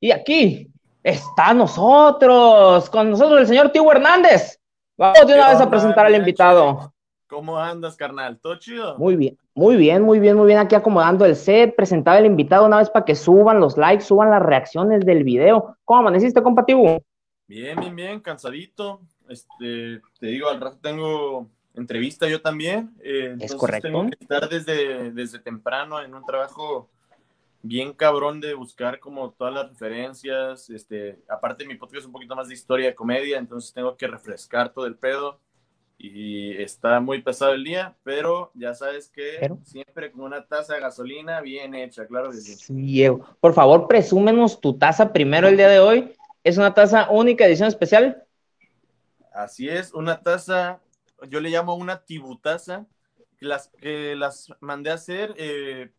Y aquí está nosotros, con nosotros el señor Tío Hernández. Vamos de una vez a presentar al invitado. ¿Cómo andas, carnal? ¿Todo chido? Muy bien, muy bien, muy bien, muy bien. Aquí acomodando el set, presentar al invitado una vez para que suban los likes, suban las reacciones del video. ¿Cómo amaneciste, compa Tibu? Bien, bien, bien, cansadito. Este, te digo, al rato tengo entrevista yo también. eh, Es correcto. Tengo que estar desde, desde temprano en un trabajo bien cabrón de buscar como todas las referencias. Este, aparte mi podcast es un poquito más de historia de comedia, entonces tengo que refrescar todo el pedo. Y está muy pesado el día, pero ya sabes que Pero- siempre con una taza de gasolina bien hecha, claro que sí. Diego, por favor, presúmenos tu taza primero el día de hoy. Es una taza única, edición especial. Así es, una taza, yo le llamo una tibutaza, que las, que las mandé a hacer eh,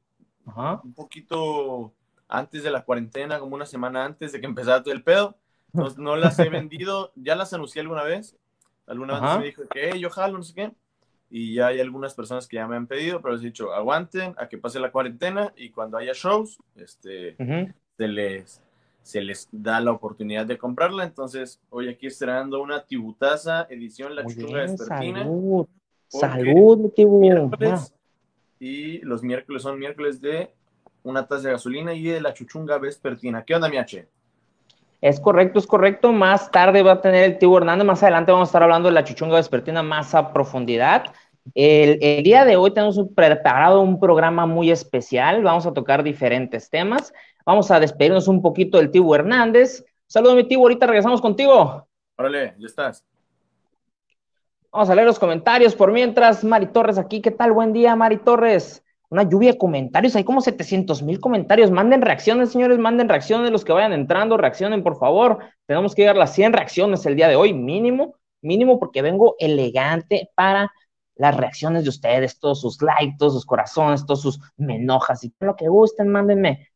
Ajá. un poquito antes de la cuarentena, como una semana antes de que empezara todo el pedo. Entonces no las he vendido, ya las anuncié alguna vez. Alguna Ajá. vez me dijo que "Hey, yo jalo, no sé qué. Y ya hay algunas personas que ya me han pedido, pero les he dicho, aguanten a que pase la cuarentena y cuando haya shows, este, Ujú. se les, se les da la oportunidad de comprarla. Entonces, hoy aquí estrenando una tibutaza, edición La Muy bien, Vespertina. salud. Salud, mi Tibu. Miércoles, y los miércoles son miércoles de una taza de gasolina y de la chuchunga vespertina. ¿Qué onda, mi H? Es correcto, es correcto. Más tarde va a tener el tío Hernández. Más adelante vamos a estar hablando de la chuchunga vespertina más a profundidad. El, el día de hoy tenemos preparado un programa muy especial. Vamos a tocar diferentes temas. Vamos a despedirnos un poquito del tío Hernández. Saludos, mi tío. Ahorita regresamos contigo. Órale, ya estás. Vamos a leer los comentarios por mientras. Mari Torres aquí. ¿Qué tal? Buen día, Mari Torres. Una lluvia de comentarios. Hay como 700 mil comentarios. Manden reacciones, señores. Manden reacciones. Los que vayan entrando, reaccionen, por favor. Tenemos que llegar a las 100 reacciones el día de hoy. Mínimo, mínimo, porque vengo elegante para las reacciones de ustedes. Todos sus likes, todos sus corazones, todos sus me enojas. Y lo que gusten, mándenme.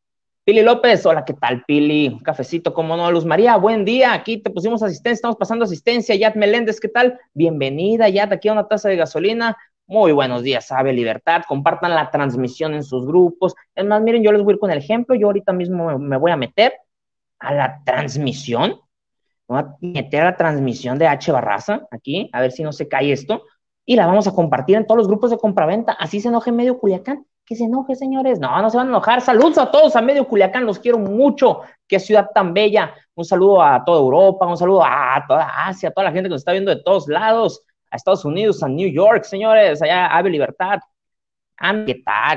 Pili López, hola, ¿qué tal, Pili? Un cafecito, cómo no, Luz María, buen día, aquí te pusimos asistencia, estamos pasando asistencia, Yat Meléndez, ¿qué tal? Bienvenida, Yat, aquí a una taza de gasolina, muy buenos días, Sabe Libertad, compartan la transmisión en sus grupos, es más, miren, yo les voy a ir con el ejemplo, yo ahorita mismo me voy a meter a la transmisión, voy a meter a la transmisión de H Barraza, aquí, a ver si no se cae esto, y la vamos a compartir en todos los grupos de compraventa, así se enoje medio Culiacán, que se enoje, señores. No, no se van a enojar. Saludos a todos, a medio Culiacán, los quiero mucho. Qué ciudad tan bella. Un saludo a toda Europa, un saludo a toda Asia, a toda la gente que nos está viendo de todos lados, a Estados Unidos, a New York, señores, allá Ave Libertad.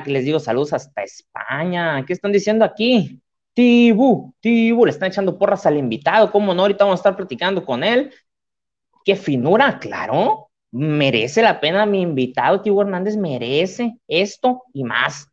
Que les digo saludos hasta España. ¿Qué están diciendo aquí? Tibu, Tibu, le están echando porras al invitado. ¿Cómo no? Ahorita vamos a estar platicando con él. Qué finura, claro. Merece la pena mi invitado, Tibu Hernández, merece esto y más.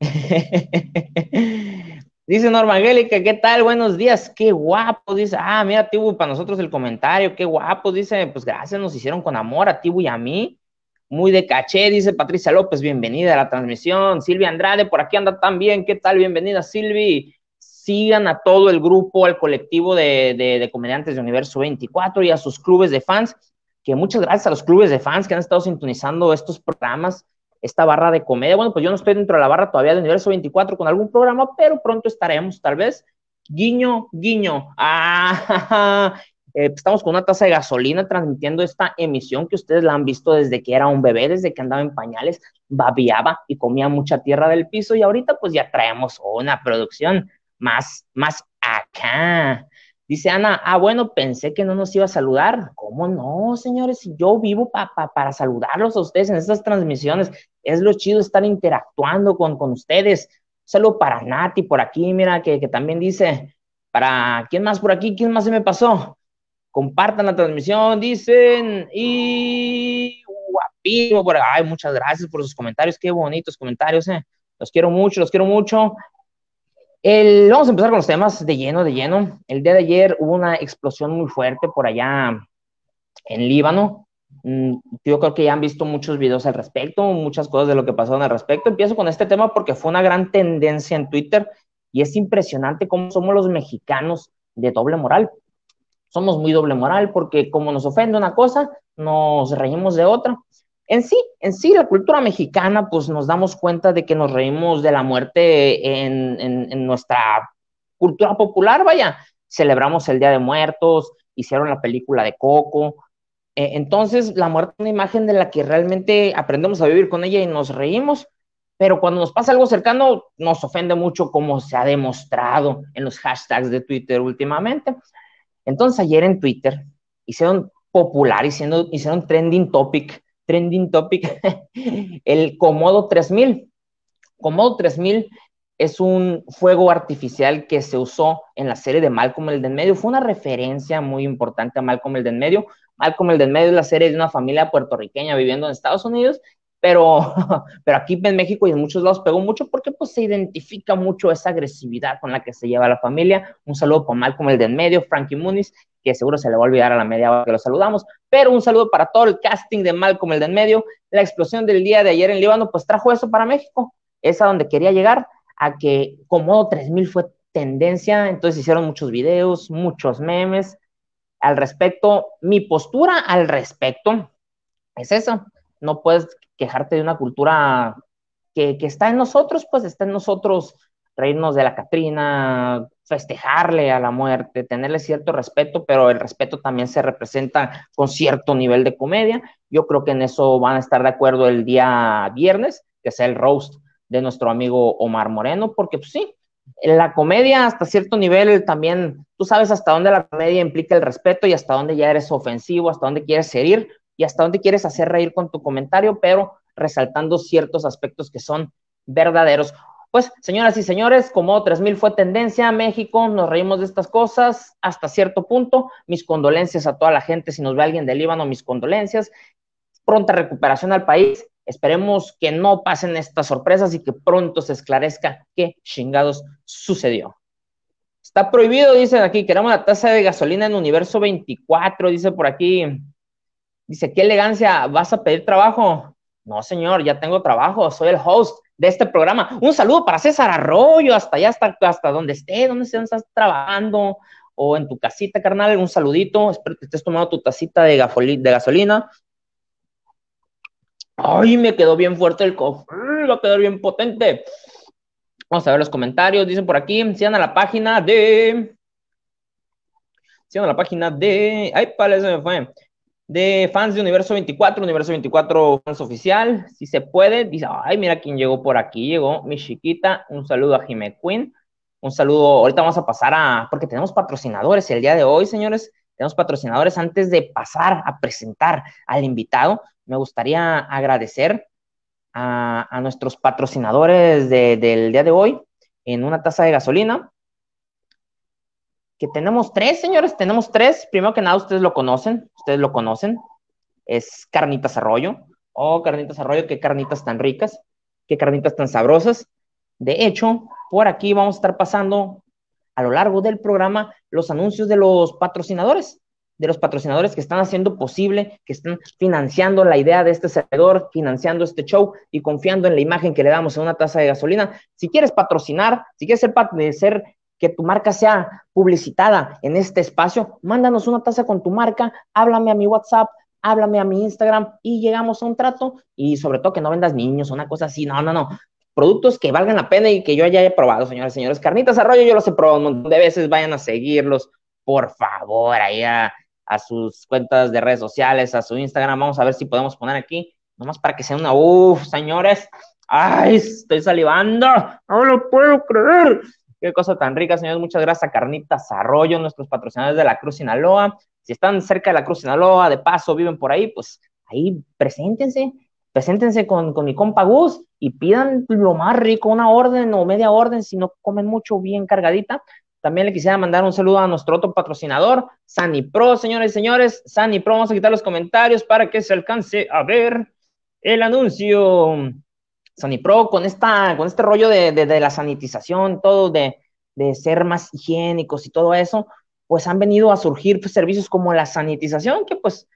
dice Norma Angélica, ¿qué tal? Buenos días, qué guapo. Dice, ah, mira, Tibu, para nosotros el comentario, qué guapo. Dice, pues gracias, nos hicieron con amor a Tibu y a mí. Muy de caché, dice Patricia López, bienvenida a la transmisión. Silvia Andrade, por aquí anda también, ¿qué tal? Bienvenida, Silvi. Sigan a todo el grupo, al colectivo de, de, de comediantes de Universo 24 y a sus clubes de fans que muchas gracias a los clubes de fans que han estado sintonizando estos programas, esta barra de comedia. Bueno, pues yo no estoy dentro de la barra todavía de Universo 24 con algún programa, pero pronto estaremos, tal vez. Guiño, guiño. Ah, eh, estamos con una taza de gasolina transmitiendo esta emisión que ustedes la han visto desde que era un bebé, desde que andaba en pañales, babiaba y comía mucha tierra del piso y ahorita pues ya traemos una producción más, más acá. Dice Ana, ah, bueno, pensé que no nos iba a saludar. ¿Cómo no, señores? Yo vivo pa, pa, para saludarlos a ustedes en estas transmisiones. Es lo chido estar interactuando con, con ustedes. Saludo para Nati por aquí, mira, que, que también dice, para, ¿quién más por aquí? ¿Quién más se me pasó? Compartan la transmisión, dicen, y guapísimo por Ay, muchas gracias por sus comentarios, qué bonitos comentarios, eh. Los quiero mucho, los quiero mucho. El, vamos a empezar con los temas de lleno, de lleno. El día de ayer hubo una explosión muy fuerte por allá en Líbano. Mm, Yo creo que ya han visto muchos videos al respecto, muchas cosas de lo que pasaron al respecto. Empiezo con este tema porque fue una gran tendencia en Twitter y es impresionante cómo somos los mexicanos de doble moral. Somos muy doble moral porque como nos ofende una cosa, nos reímos de otra. En sí, en sí, la cultura mexicana, pues nos damos cuenta de que nos reímos de la muerte en, nuestra cultura popular, vaya, celebramos el Día de Muertos, hicieron la película de Coco, eh, entonces la muerte es una imagen de la que realmente aprendemos a vivir con ella y nos reímos, pero cuando nos pasa algo cercano, nos ofende mucho como se ha demostrado en los hashtags de Twitter últimamente. Entonces ayer en Twitter hicieron popular, hicieron, hicieron trending topic trending topic, el Comodo 3000. Comodo 3000 es un fuego artificial que se usó en la serie de Malcolm el de en medio. Fue una referencia muy importante a Malcolm el de en medio. Malcolm el de en medio es la serie de una familia puertorriqueña viviendo en Estados Unidos pero, pero aquí en México y en muchos lados pegó mucho porque pues se identifica mucho esa agresividad con la que se lleva la familia. Un saludo para Malcolm el de en medio, Frankie Muniz, que seguro se le va a olvidar a la media hora que lo saludamos, pero un saludo para todo el casting de Malcolm el de en medio. La explosión del día de ayer en Líbano pues trajo eso para México, es a donde quería llegar, a que como 3000 fue tendencia, entonces hicieron muchos videos, muchos memes al respecto. Mi postura al respecto es eso, no puedes quejarte de una cultura que, está en nosotros, pues está en nosotros reírnos de la Catrina, festejarle a la muerte, tenerle cierto respeto, pero el respeto también se representa con cierto nivel de comedia. Yo creo que en eso van a estar de acuerdo el día viernes, que sea el roast de nuestro amigo Omar Moreno, porque pues sí, la comedia hasta cierto nivel también, tú sabes hasta dónde la comedia implica el respeto y hasta dónde ya eres ofensivo, hasta dónde quieres herir, y hasta dónde quieres hacer reír con tu comentario, pero resaltando ciertos aspectos que son verdaderos. Pues, señoras y señores, como 3000 fue tendencia, México, nos reímos de estas cosas hasta cierto punto. Mis condolencias a toda la gente, si nos ve alguien del Líbano, mis condolencias. Pronta recuperación al país. Esperemos que no pasen estas sorpresas y que pronto se esclarezca qué chingados sucedió. Está prohibido, dicen aquí, queremos la tasa de gasolina en universo 24, dice por aquí. Dice, qué elegancia, ¿vas a pedir trabajo? No, señor, ya tengo trabajo, soy el host de este programa. Un saludo para César Arroyo, hasta allá, hasta, hasta donde esté, donde estás trabajando, o en tu casita, carnal, un saludito. Espero que estés tomando tu tacita de, gasolina. Ay, me quedó bien fuerte el cofre, va a quedar bien potente. Vamos a ver los comentarios, dicen por aquí, sigan a la página de... Sigan a la página de... Ay, para se me fue de fans de Universo 24, Universo 24 fans oficial, si se puede, dice, ay, mira quién llegó por aquí, llegó mi chiquita, un saludo a Jime Queen, un saludo, ahorita vamos a pasar a, porque tenemos patrocinadores el día de hoy, señores, tenemos patrocinadores, antes de pasar a presentar al invitado, me gustaría agradecer a, nuestros patrocinadores del día de hoy en una taza de gasolina, que tenemos tres, señores, tenemos tres. Primero que nada, ustedes lo conocen, ustedes lo conocen. Es Carnitas Arroyo. Oh, Carnitas Arroyo, qué carnitas tan ricas, qué carnitas tan sabrosas. De hecho, por aquí vamos a estar pasando a lo largo del programa los anuncios de los patrocinadores, de los patrocinadores que están haciendo posible, que están financiando la idea de este servidor, financiando este show y confiando en la imagen que le damos en una taza de gasolina. Si quieres patrocinar, si quieres ser que tu marca sea publicitada en este espacio, mándanos una taza con tu marca, háblame a mi WhatsApp, háblame a mi Instagram y llegamos a un trato y sobre todo que no vendas niños, una cosa así, no, no, no. Productos que valgan la pena y que yo ya haya probado, señores, señores. Carnitas Arroyo, yo los he probado un montón de veces, vayan a seguirlos, por favor, ahí a, a sus cuentas de redes sociales, a su Instagram, vamos a ver si podemos poner aquí, nomás para que sea una, uff, señores, ay, estoy salivando, no lo puedo creer. Qué cosa tan rica, señores. Muchas gracias a Carnitas Arroyo, nuestros patrocinadores de la Cruz Sinaloa. Si están cerca de la Cruz Sinaloa, de paso, viven por ahí, pues ahí preséntense, preséntense con, con mi compa Gus y pidan lo más rico, una orden o media orden, si no comen mucho, bien cargadita. También le quisiera mandar un saludo a nuestro otro patrocinador, Sani Pro, señores y señores. Sani Pro, vamos a quitar los comentarios para que se alcance a ver el anuncio. Sony Pro con, esta, con este rollo de, la sanitización, todo de, ser más higiénicos y todo eso, pues han venido a surgir pues, servicios como la sanitización, que pues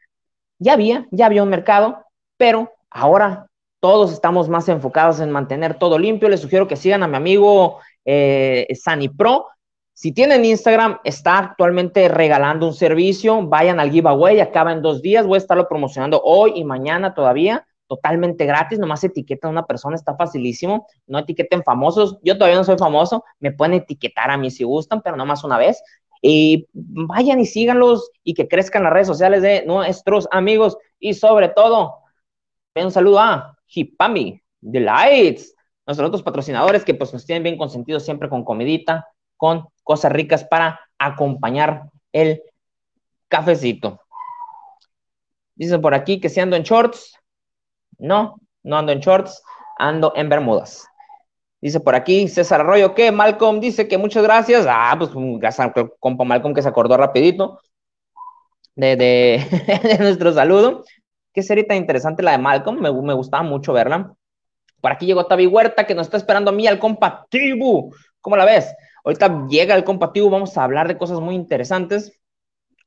ya había, ya había un mercado, pero ahora todos estamos más enfocados en mantener todo limpio. Les sugiero que sigan a mi amigo eh, Sani Pro. Si tienen Instagram, está actualmente regalando un servicio. Vayan al giveaway, acaba en dos días. Voy a estarlo promocionando hoy y mañana todavía totalmente gratis, nomás etiqueta a una persona, está facilísimo, no etiqueten famosos, yo todavía no soy famoso, me pueden etiquetar a mí si gustan, pero nomás una vez, y vayan y síganlos y que crezcan las redes sociales de nuestros amigos, y sobre todo, un saludo a Hipami, Delights, nuestros otros patrocinadores que pues nos tienen bien consentidos siempre con comidita, con cosas ricas para acompañar el cafecito. Dice por aquí que si ando en shorts. No, no ando en shorts, ando en bermudas. Dice por aquí César Arroyo que Malcolm dice que muchas gracias. Ah, pues gracias compa Malcolm que se acordó rapidito de, de, nuestro saludo. Qué serie tan interesante la de Malcolm, me, me gustaba mucho verla. Por aquí llegó Tavi Huerta que nos está esperando a mí al compa Tibu. ¿Cómo la ves? Ahorita llega el compa Tibu, vamos a hablar de cosas muy interesantes.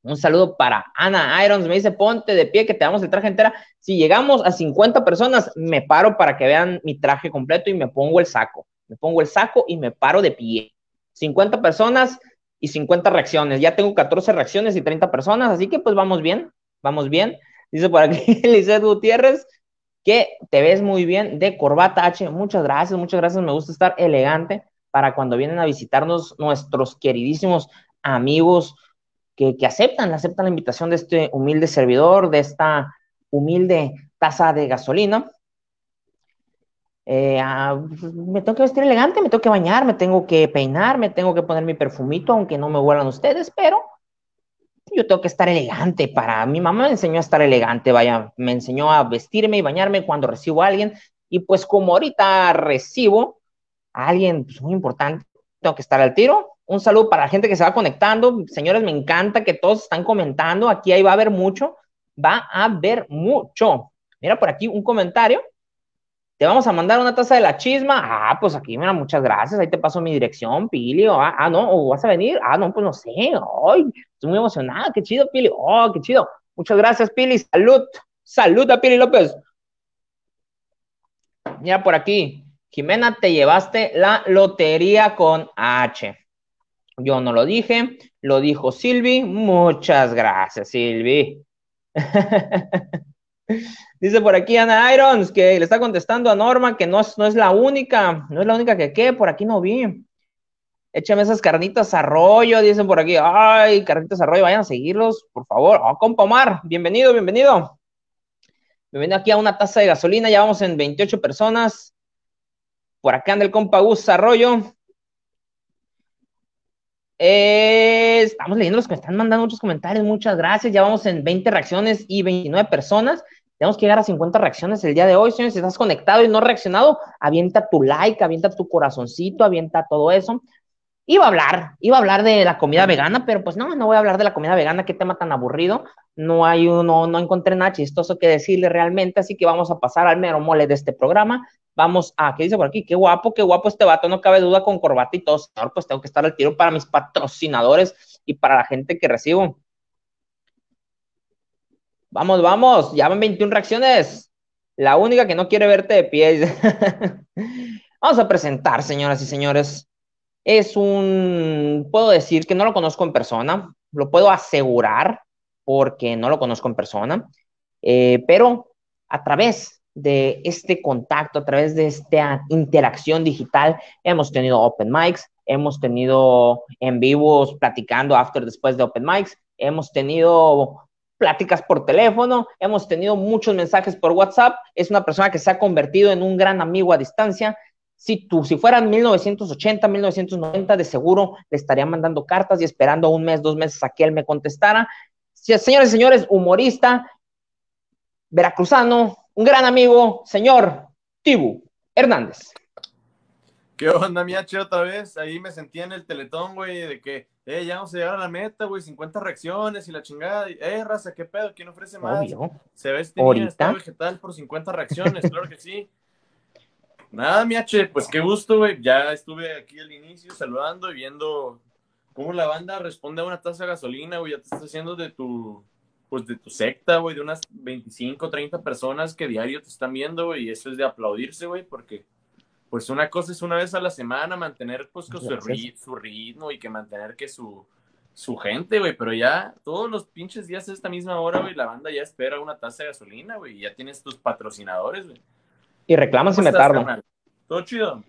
Un saludo para Ana Irons. Me dice, ponte de pie que te damos el traje entera. Si llegamos a 50 personas, me paro para que vean mi traje completo y me pongo el saco. Me pongo el saco y me paro de pie. 50 personas y 50 reacciones. Ya tengo 14 reacciones y 30 personas, así que pues vamos bien, vamos bien. Dice por aquí Lizeth Gutiérrez que te ves muy bien de corbata H. Muchas gracias, muchas gracias. Me gusta estar elegante para cuando vienen a visitarnos nuestros queridísimos amigos que, aceptan, aceptan la invitación de este humilde servidor, de esta humilde taza de gasolina. Eh, ah, me tengo que vestir elegante, me tengo que bañar, me tengo que peinar, me tengo que poner mi perfumito, aunque no me huelan ustedes, pero yo tengo que estar elegante. Para mi mamá me enseñó a estar elegante, vaya, me enseñó a vestirme y bañarme cuando recibo a alguien. Y pues como ahorita recibo a alguien pues, muy importante, tengo que estar al tiro, un saludo para la gente que se va conectando. Señores, me encanta que todos están comentando. Aquí ahí va a haber mucho. Va a haber mucho. Mira por aquí un comentario. Te vamos a mandar una taza de la chisma. Ah, pues aquí, mira, muchas gracias. Ahí te paso mi dirección, Pili. Ah, ah, no, o vas a venir. Ah, no, pues no sé. Ay, estoy muy emocionada. Qué chido, Pili. Oh, qué chido. Muchas gracias, Pili. Salud. Salud a Pili López. Mira por aquí. Jimena, te llevaste la lotería con H. Yo no lo dije, lo dijo Silvi. Muchas gracias, Silvi. Dice por aquí Ana Irons que le está contestando a Norma que no es, no es la única, no es la única que qué, por aquí no vi. Échame esas carnitas a rollo, dicen por aquí. Ay, carnitas a rollo, vayan a seguirlos, por favor. Oh, compa Omar, bienvenido, bienvenido. Bienvenido aquí a una taza de gasolina, ya vamos en 28 personas. Por acá anda el compa Gus Arroyo. Eh, estamos leyendo los que me están mandando muchos comentarios, muchas gracias. Ya vamos en 20 reacciones y 29 personas. Tenemos que llegar a 50 reacciones el día de hoy, señores. Si estás conectado y no reaccionado, avienta tu like, avienta tu corazoncito, avienta todo eso. Iba a hablar, iba a hablar de la comida vegana, pero pues no, no voy a hablar de la comida vegana, qué tema tan aburrido. No hay uno, no encontré nada chistoso que decirle realmente, así que vamos a pasar al mero mole de este programa. Vamos a, ¿qué dice por aquí? Qué guapo, qué guapo este vato, no cabe duda con corbata y todo, señor, pues tengo que estar al tiro para mis patrocinadores y para la gente que recibo. Vamos, vamos, ya van 21 reacciones. La única que no quiere verte de pie. vamos a presentar, señoras y señores es un, puedo decir que no lo conozco en persona, lo puedo asegurar porque no lo conozco en persona, eh, pero a través de este contacto, a través de esta interacción digital, hemos tenido open mics, hemos tenido en vivos platicando after después de open mics, hemos tenido pláticas por teléfono, hemos tenido muchos mensajes por WhatsApp, es una persona que se ha convertido en un gran amigo a distancia, si tú, si fueran 1980, 1990, de seguro le estaría mandando cartas y esperando un mes, dos meses a que él me contestara. Señores y señores, humorista, veracruzano, un gran amigo, señor Tibu Hernández. ¿Qué onda, miache, otra vez? Ahí me sentí en el teletón, güey, de que, eh, ya vamos a llegar a la meta, güey, 50 reacciones y la chingada. Eh, raza, ¿qué pedo? ¿Quién ofrece más? Se ve este vegetal por 50 reacciones, claro que sí. Nada, mi H, pues qué gusto, güey. Ya estuve aquí al inicio saludando y viendo cómo la banda responde a una taza de gasolina, güey. Ya te estás haciendo de tu, pues de tu secta, güey, de unas 25, 30 personas que diario te están viendo, güey. Y eso es de aplaudirse, güey, porque pues una cosa es una vez a la semana mantener pues su, ritmo y que mantener que su, su gente, güey, pero ya todos los pinches días a esta misma hora, güey, la banda ya espera una taza de gasolina, güey, y ya tienes tus patrocinadores, güey. Y reclaman si me tardo. Todo chido.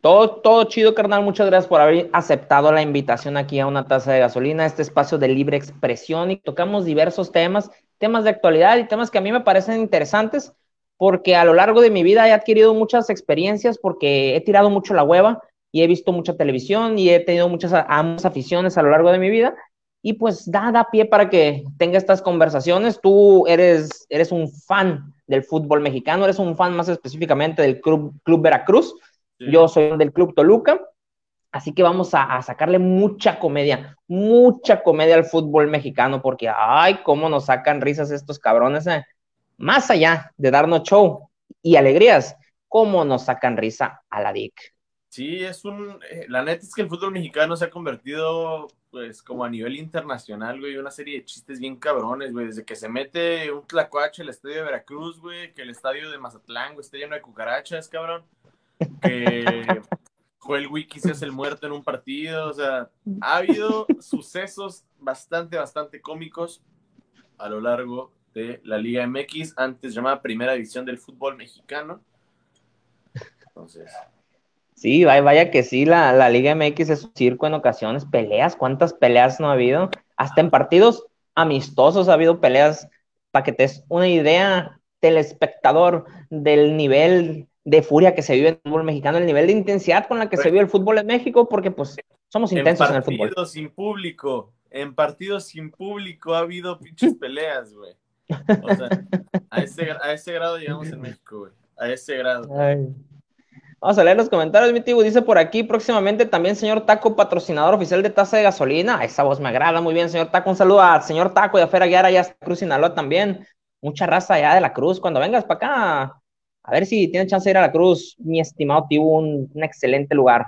Todo, todo chido, carnal. Muchas gracias por haber aceptado la invitación aquí a una taza de gasolina, este espacio de libre expresión y tocamos diversos temas, temas de actualidad y temas que a mí me parecen interesantes porque a lo largo de mi vida he adquirido muchas experiencias porque he tirado mucho la hueva, y he visto mucha televisión y he tenido muchas ambas aficiones a lo largo de mi vida y pues da, da pie para que tenga estas conversaciones. Tú eres, eres un fan del fútbol mexicano, eres un fan más específicamente del Club, Club Veracruz, yo soy del Club Toluca, así que vamos a, sacarle mucha comedia, mucha comedia al fútbol mexicano, porque ay, cómo nos sacan risas estos cabrones, eh. más allá de darnos show y alegrías, cómo nos sacan risa a la DIC. Sí, es un. Eh, la neta es que el fútbol mexicano se ha convertido, pues, como a nivel internacional, güey, una serie de chistes bien cabrones, güey. Desde que se mete un tlacuache el estadio de Veracruz, güey, que el estadio de Mazatlán, güey, está lleno de cucarachas, cabrón. Que Joel Wiki se hace el muerto en un partido. O sea, ha habido sucesos bastante, bastante cómicos a lo largo de la Liga MX, antes llamada Primera División del Fútbol Mexicano. Entonces, Sí, vaya, que sí, la, la, Liga MX es un circo en ocasiones, peleas, ¿cuántas peleas no ha habido? Hasta en partidos amistosos ha habido peleas, para que te des una idea, telespectador, del nivel de furia que se vive en el fútbol mexicano, el nivel de intensidad con la que se vive el fútbol en México, porque pues somos intensos en, el fútbol. En partidos sin público, en partidos sin público ha habido pinches peleas, güey. O sea, a ese, a ese grado llegamos en México, güey. A ese grado. Ay. Vamos a leer los comentarios, mi tío. Dice por aquí próximamente también señor Taco, patrocinador oficial de taza de gasolina. Esa voz me agrada muy bien, señor Taco. Un saludo al señor Taco y a Fer Aguiar allá Cruz Sinaloa también. Mucha raza allá de la Cruz. Cuando vengas para acá, a ver si tienes chance de ir a la Cruz, mi estimado tío, un, excelente lugar.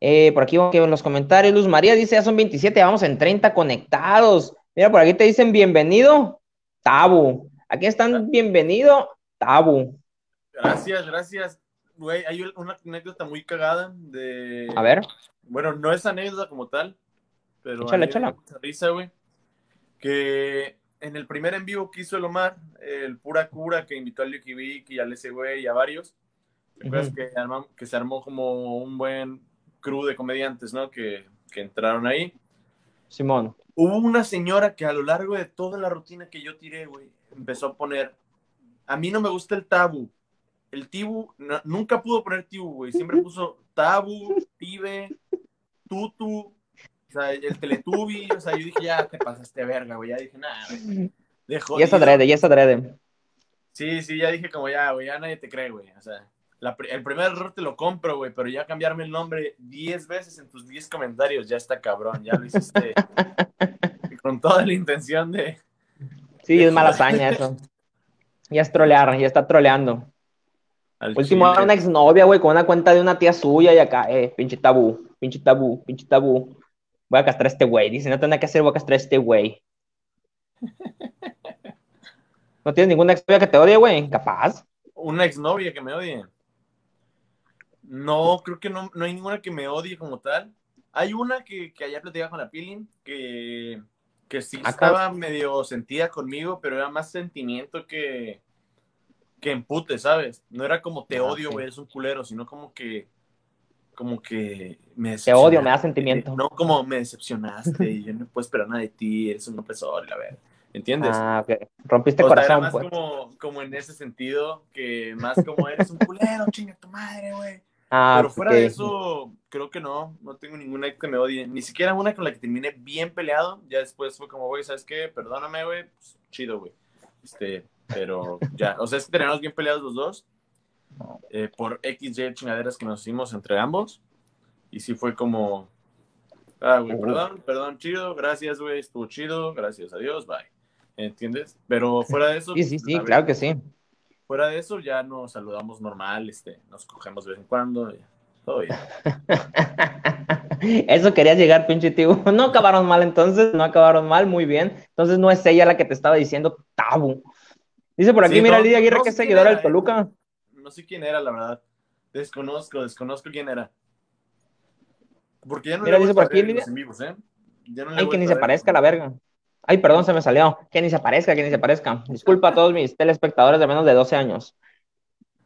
Eh, por aquí en los comentarios. Luz María dice, ya son 27, vamos en 30 conectados. Mira, por aquí te dicen bienvenido, Tabu. Aquí están bienvenido, Tabu. Gracias, gracias. Güey, hay una anécdota muy cagada de... A ver. Bueno, no es anécdota como tal, pero... Échale, échale. Risa, güey. Que en el primer en vivo que hizo el Omar, el pura cura que invitó a Lucky Vic y al ese güey y a varios, ¿te que, que, se armó como un buen crew de comediantes, ¿no? Que, que entraron ahí. Simón. Hubo una señora que a lo largo de toda la rutina que yo tiré, güey, empezó a poner, a mí no me gusta el tabú, el Tibu nunca pudo poner Tibu, güey. Siempre puso Tabu, Tibe, Tutu, o sea, el Teletubi. O sea, yo dije, ya te pasaste verga, güey. Ya dije, nada, güey. Ya está drede, ya está drede. Sí, sí, ya dije como ya, güey, ya nadie te cree, güey. O sea, el primer error te lo compro, güey, pero ya cambiarme el nombre 10 veces en tus 10 comentarios, ya está cabrón, ya lo hiciste con toda la intención de... Sí, es mala hazaña eso. Ya es trolear, ya está troleando. Último era una exnovia, güey, con una cuenta de una tía suya y acá, eh, pinche tabú, pinche tabú, pinche tabú. Voy a castrar a este güey. Dice, no tengo que hacer, voy a castrar a este güey. ¿No tienes ninguna exnovia que te odie, güey? Capaz. Una exnovia que me odie. No, creo que no, no hay ninguna que me odie como tal. Hay una que, que ayer platicaba con la Pilin, que, que sí estaba medio sentida conmigo, pero era más sentimiento que, que empute, ¿sabes? No era como te ah, odio, güey, eres un culero, sino como que como que me Te odio, me da sentimiento. No como me decepcionaste y yo no puedo esperar nada de ti, eres un opresor, a ver. ¿Entiendes? Ah, ok. Rompiste el corazón, más pues. como, como en ese sentido, que más como eres un culero, chinga tu madre, güey. Ah, Pero fuera de eso, creo que no, no tengo ninguna que me odie. Ni siquiera una con la que terminé bien peleado. Ya después fue como, güey, ¿sabes qué? Perdóname, güey. Pues, chido, güey. Este, pero ya, o sea, es que tenemos bien peleados los dos. Eh, por XY chingaderas que nos hicimos entre ambos. Y sí fue como, ah, güey, perdón, perdón, chido, gracias, güey, estuvo chido, gracias a Dios, bye. ¿Entiendes? Pero fuera de eso. Sí, sí, sí, claro que sí. Fuera de eso, ya nos saludamos normal, este, nos cogemos de vez en cuando, todo bien. Eso querías llegar, pinche tío. No acabaron mal entonces, no acabaron mal, muy bien. Entonces no es ella la que te estaba diciendo tabú. Dice por aquí, mira, Lidia Aguirre, que es seguidora del Toluca. No sé quién era, la verdad. Desconozco, desconozco quién era. Porque ya no Mira, le dice por aquí, Lidia. vivos, ¿eh? Ya no Ay, que ni se parezca la verga. Ay, perdón, se me salió. Que ni se parezca, que ni se parezca. Disculpa a todos mis telespectadores de menos de 12 años.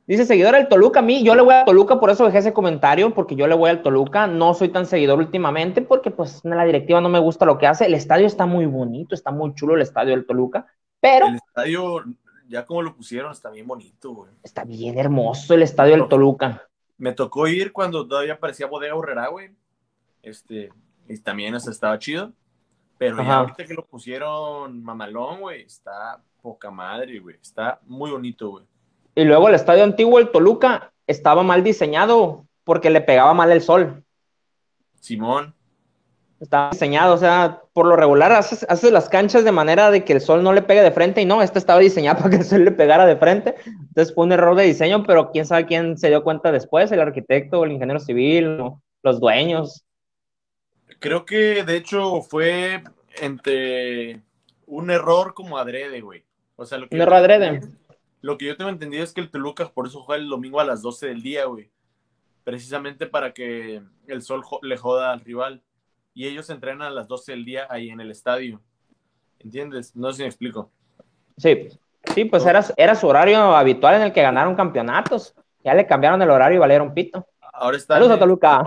Dice seguidor del Toluca, a mí, yo le voy al Toluca, por eso dejé ese comentario, porque yo le voy al Toluca, no soy tan seguidor últimamente, porque pues en la directiva no me gusta lo que hace, el estadio está muy bonito, está muy chulo el estadio del Toluca, pero El estadio, ya como lo pusieron, está bien bonito, güey. está bien hermoso el estadio del Toluca. Me tocó ir cuando todavía parecía Bodega Horrera, güey. Este, y también eso estaba chido. Pero ya ahorita que lo pusieron mamalón, güey, está poca madre, güey. Está muy bonito, güey. Y luego el estadio antiguo, el Toluca, estaba mal diseñado porque le pegaba mal el sol. Simón, Estaba diseñado, o sea, por lo regular haces, haces las canchas de manera de que el sol no le pegue de frente y no, este estaba diseñado para que el sol le pegara de frente. Entonces fue un error de diseño, pero quién sabe quién se dio cuenta después, el arquitecto, el ingeniero civil, los dueños. creo que de hecho fue entre un error como adrede, güey. O sea, lo que Un yo error tengo adrede. entendido- Lo que yo tengo entendido es que el Toluca por eso juega el domingo a las 12 del día, güey. Precisamente para que el sol le joda al rival. Y ellos entrenan a las 12 del día ahí en el estadio. ¿Entiendes? No sé si me explico. Sí, sí, pues era, era su horario habitual en el que ganaron campeonatos. Ya le cambiaron el horario y valieron pito. Ahora está Saludos a Toluca.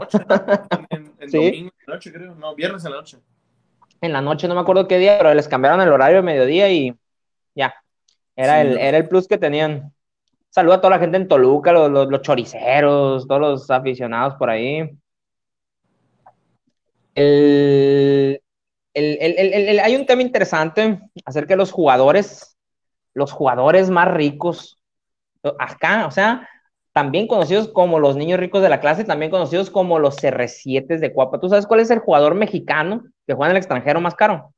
En, en Sí. domingo en la noche, creo. No, viernes en la noche. En la noche, no me acuerdo qué día, pero les cambiaron el horario de mediodía y ya. Era, Sí. el, era el plus que tenían. Saluda a toda la gente en Toluca, los, los, los choriceros, todos los aficionados por ahí. El, el- el- hay un tema interesante acerca de los jugadores, los jugadores más ricos. Acá, o sea, también conocidos como los niños ricos de la clase, también conocidos como los CR7 de Cuapa. ¿Tú sabes cuál es el jugador mexicano que juega en el extranjero más caro?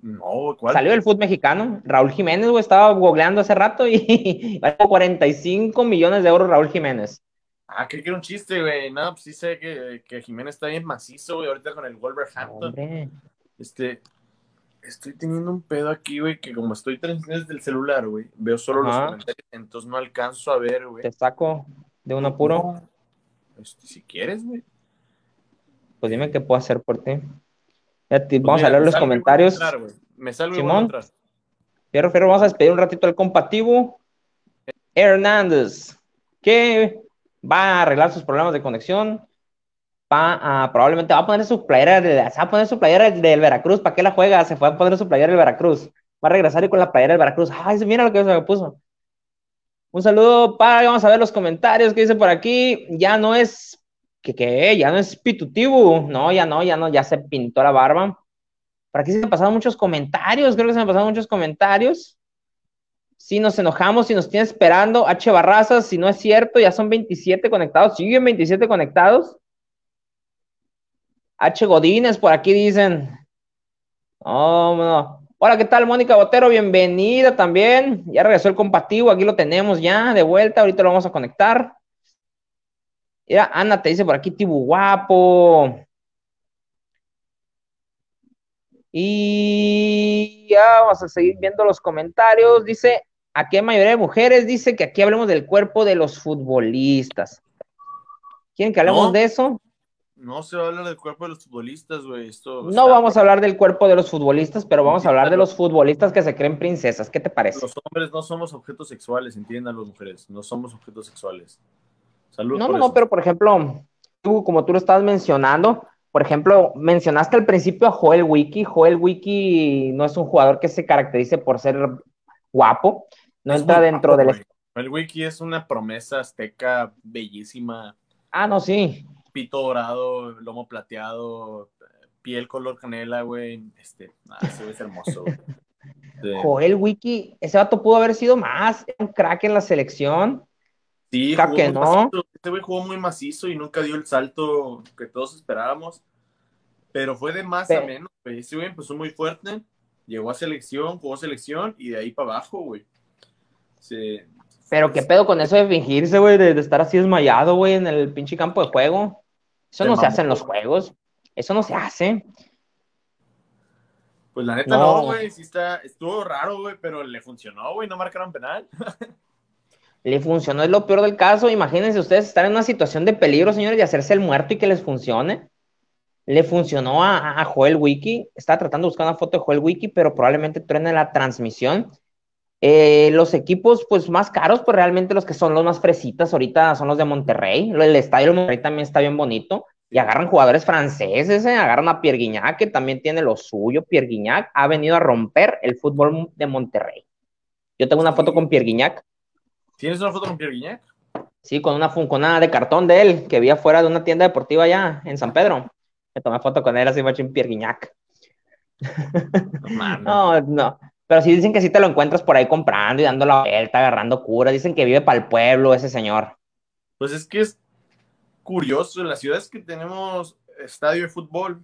No, ¿cuál? Salió del fútbol mexicano. Raúl Jiménez, güey, estaba googleando hace rato y vale 45 millones de euros Raúl Jiménez. Ah, creí que era un chiste, güey. No, pues sí sé que, que Jiménez está bien macizo, güey, ahorita con el Wolverhampton. Hombre, Este, estoy teniendo un pedo aquí, güey, que como estoy transmitiendo desde el celular, güey, veo solo Ajá. los comentarios, entonces no alcanzo a ver, güey. te saco de un apuro. No. Este, si quieres, güey. Pues dime qué puedo hacer por ti. Ya te- Pues vamos mira, a leer los comentarios. entrar, me salgo Simón. Fierro, Fierro, vamos a despedir un ratito al compativo. Hernández, que va a arreglar sus problemas de conexión. Va a, probablemente va a poner su playera, va a poner su playera del Veracruz. ¿Para qué la juega? Se fue a poner su playera del Veracruz. Va a regresar y con la playera del Veracruz. Ay, mira lo que se me puso. Un saludo para, vamos a ver los comentarios que dice por aquí. Ya no es, que qué? Ya no es pitutivo. No, ya no, ya no, ya se pintó la barba. Por aquí se han pasado muchos comentarios, creo que se han pasado muchos comentarios. Si nos enojamos, si nos tiene esperando, H Barrazas, si no es cierto, ya son 27 conectados, siguen 27 conectados. H Godínez, por aquí dicen. No. Hola, ¿qué tal, Mónica Botero? Bienvenida también. Ya regresó el compativo, aquí lo tenemos ya de vuelta, ahorita lo vamos a conectar. Mira, Ana te dice por aquí, Tibu guapo. Y ya vamos a seguir viendo los comentarios. Dice, aquí hay mayoría de mujeres, dice que aquí hablemos del cuerpo de los futbolistas. ¿Quieren que hablemos No. de eso? No se va a hablar del cuerpo de los futbolistas, güey. Esto No vamos a hablar del cuerpo de los futbolistas, pero vamos a hablar de los futbolistas que se creen princesas. ¿Qué te parece? Los hombres no somos objetos sexuales, entiendan las mujeres. No somos objetos sexuales. Salud. No, no, no, pero por ejemplo, tú, como tú lo estabas mencionando, por ejemplo, mencionaste al principio a Joel Wiki. Joel Wiki no es un jugador que se caracterice por ser guapo, no Es entra dentro guapo, del... El wiki es una promesa azteca bellísima. Ah, no, sí. Pito dorado, lomo plateado, piel color canela, güey. Este, ah, ese güey es hermoso. Sí. Joel Wiki, ese vato pudo haber sido más, un crack en la selección. Sí, jugó que no. macizo. Este güey jugó muy macizo y nunca dio el salto que todos esperábamos. Pero fue de más a menos, güey. Ese güey empezó muy fuerte, llegó a selección, jugó selección y de ahí para abajo, güey. Sí. Pero qué pedo con eso de fingirse, güey, de, de estar así desmayado, güey, en el pinche campo de juego. Eso no se hace en los juegos. Eso no se hace. Pues la neta No. no, güey. Sí está, estuvo raro, güey, pero le funcionó, güey. No marcaron penal. Le funcionó, es lo peor del caso. Imagínense ustedes estar en una situación de peligro, señores, y hacerse el muerto y que les funcione. Le funcionó a, Joel Wiki. Estaba tratando de buscar una foto de Joel Wiki, pero probablemente truene la transmisión. Eh, los equipos, pues, más caros, pues realmente los que son los más fresitas ahorita son los de Monterrey. El estadio de Monterrey también está bien bonito. Y agarran jugadores franceses, ¿eh? agarran a Pierre Guignac, que también tiene lo suyo. Pierre Guignac ha venido a romper el fútbol de Monterrey. Yo tengo una foto con Pierre Guignac. ¿Tienes una foto con Pierre Guignac? Sí, con una, con de cartón de él, que vi afuera de una tienda deportiva allá en San Pedro. Me tomé foto con él así, macho, en Pierre Guignac. No, no, Pero sí dicen que sí te lo encuentras por ahí comprando y dando la vuelta, agarrando cura. Dicen que vive para el pueblo ese señor. Pues es que es curioso, en las ciudades que tenemos estadio de fútbol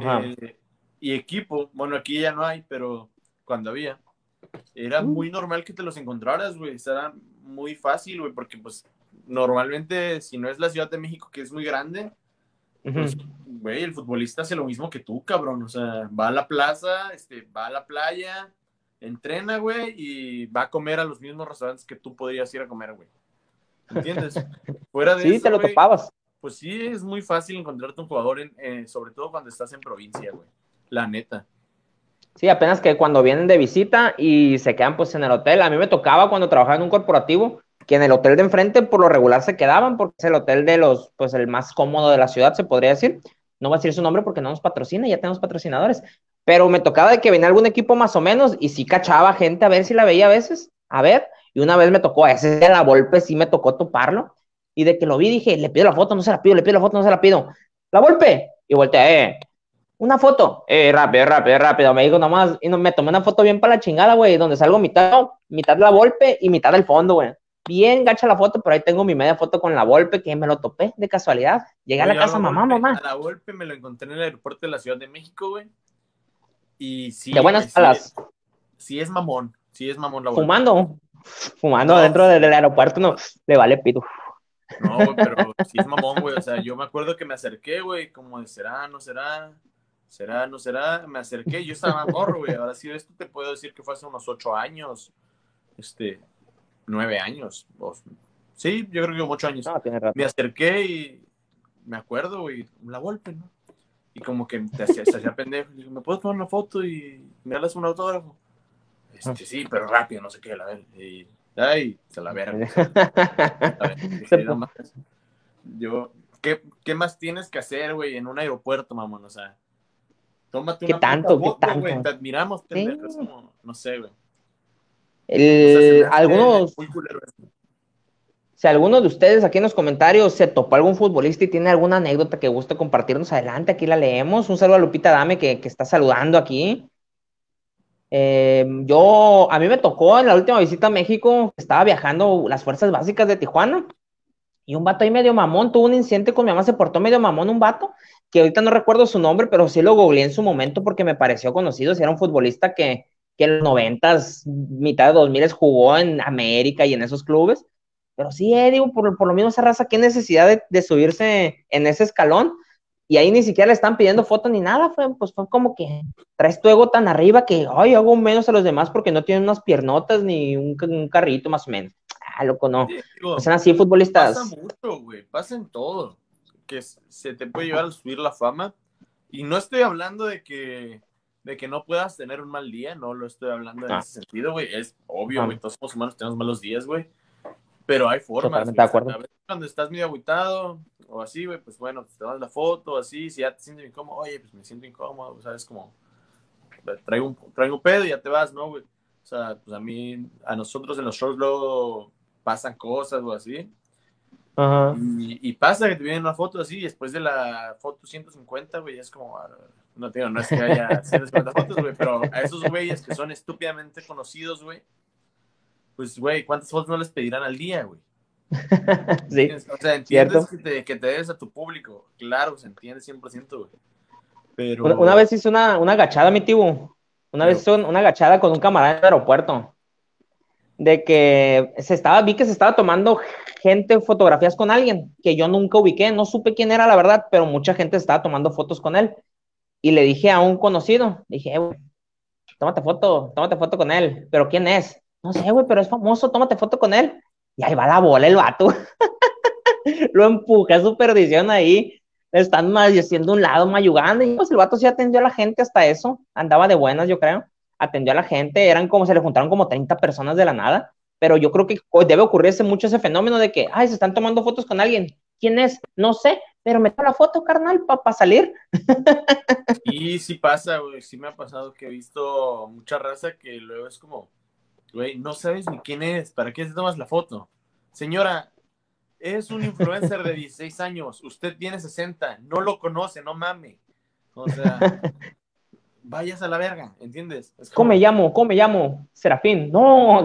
eh, y equipo, bueno, aquí ya no hay, pero cuando había, era mm. muy normal que te los encontraras, güey, era muy fácil, güey, porque pues normalmente si no es la Ciudad de México, que es muy grande, pues, güey, el futbolista hace lo mismo que tú, cabrón, o sea, va a la plaza, este, va a la playa, entrena, güey, y va a comer a los mismos restaurantes que tú podrías ir a comer, güey. ¿Entiendes? Fuera de sí, te lo topabas. Pues sí, es muy fácil encontrarte un jugador, en, eh, sobre todo cuando estás en provincia, güey. La neta. Sí, apenas que cuando vienen de visita y se quedan pues en el hotel. A mí me tocaba cuando trabajaba en un corporativo que en el hotel de enfrente por lo regular se quedaban porque es el hotel de los, pues el más cómodo de la ciudad, se podría decir. No voy a decir su nombre porque no nos patrocina, ya tenemos patrocinadores. Pero me tocaba de que venía algún equipo más o menos y sí cachaba gente a ver si la veía a veces, a ver. Y una vez me tocó, a ese de la Volpe sí me tocó toparlo. Y de que lo vi dije, le pido la foto, no se la pido, le pido la foto, no se la pido. La Volpe. Y volteé, eh, una foto. Eh, rápido, rápido, rápido. Me dijo nomás, y no, me tomé una foto bien para la chingada, güey, donde salgo mitad, mitad la Volpe y mitad del fondo, güey. Bien gacha la foto, pero ahí tengo mi media foto con la Volpe, que me lo topé de casualidad. Llegué a la casa, mamá, mamá. A la Volpe me lo encontré en el aeropuerto de la Ciudad de México, güey. Y sí. De buenas alas. Sí, es mamón. Sí es mamón la Volpe. Fumando. Fumando dentro del aeropuerto, no. Le vale pito. No, pero sí es mamón, güey. O sea, yo me acuerdo que me acerqué, güey, como de será, no será será, no será, me acerqué, yo estaba morro, güey, ahora sí, esto te puedo decir que fue hace unos ocho años, este, nueve años, sí, yo creo que ocho años, me acerqué y me acuerdo, güey, la golpe, ¿no? Y como que te hacía, se hacía pendejo, y ¿me puedes tomar una foto y me das un autógrafo? Este, sí, pero rápido, no sé qué, la ver, y, ay, se la verá. Yo, ¿qué, ¿qué más tienes que hacer, güey, en un aeropuerto, mamón? O sea, Tómate ¿Qué tanto? ¿Qué tanto? Te admiramos, como, no sé, güey. Algunos. Si alguno de ustedes aquí en los comentarios se topó algún futbolista y tiene alguna anécdota que guste compartirnos, adelante, aquí la leemos. Un saludo a Lupita Dame que, está saludando aquí. Em, yo, a mí me tocó en la última visita a México, estaba viajando las fuerzas básicas de Tijuana y un vato ahí medio mamón, tuvo un incidente con mi mamá, se portó medio mamón un vato que ahorita no recuerdo su nombre, pero sí lo googleé en su momento porque me pareció conocido, si era un futbolista que, que en los noventas, mitad de dos miles jugó en América y en esos clubes, pero sí, eh, digo, por, por, lo mismo esa raza, qué necesidad de, subirse en ese escalón, y ahí ni siquiera le están pidiendo foto ni nada, fue, pues fue como que traes tu ego tan arriba que, ay, hago menos a los demás porque no tienen unas piernotas ni un, carrito más o menos. Ah, loco, no. Son así futbolistas. Pasa mucho, güey, pasa en todo que se te puede llevar a subir la fama. Y no estoy hablando de que, de que no puedas tener un mal día, no lo estoy hablando en ah. ese sentido, güey. Es obvio, ah. güey, todos somos humanos, tenemos malos días, güey. Pero hay formas. acuerdo. A veces cuando estás medio agüitado o así, güey, pues bueno, te das la foto, así, si ya te sientes incómodo, oye, pues me siento incómodo, ¿sabes? Como, traigo un, traigo un pedo y ya te vas, ¿no, güey? O sea, pues a mí, a nosotros en los shows luego pasan cosas o así. Y, pasa que te vienen una foto así, y después de la foto 150, güey, es como, ah, no, tío, no es que haya 150 fotos, güey, pero a esos güeyes que son estúpidamente conocidos, güey, pues, güey, ¿cuántas fotos no les pedirán al día, güey? sí. O sea, entiendes que te, que te des a tu público, claro, se entiende 100%, güey. Pero... Una, vez hice una, una agachada, mi tío, una vez hice una agachada con un camarada en el aeropuerto de que se estaba, vi que se estaba tomando gente fotografías con alguien que yo nunca ubiqué, no supe quién era la verdad, pero mucha gente estaba tomando fotos con él. Y le dije a un conocido, dije, eh, güey, tómate foto, tómate foto con él, pero ¿quién es? No sé, güey, pero es famoso, tómate foto con él. y ahí va la bola el vato. lo empuja a su perdición ahí. Están haciendo un lado, mayugando. Y pues el vato sí atendió a la gente hasta eso. Andaba de buenas, yo creo. Atendió a la gente. Eran como, se le juntaron como 30 personas de la nada. Pero yo creo que debe ocurrirse mucho ese fenómeno de que, ay, se están tomando fotos con alguien. ¿Quién es? No sé, pero me la foto, carnal, para salir. Y sí pasa, güey. Sí me ha pasado que he visto mucha raza que luego es como, güey, no sabes ni quién es. ¿Para qué te tomas la foto? Señora, es un influencer de 16 años, usted tiene 60, no lo conoce, no mame. O sea, vayas a la verga, ¿entiendes? ¿Cómo me llamo? ¿Cómo me llamo? Serafín, no.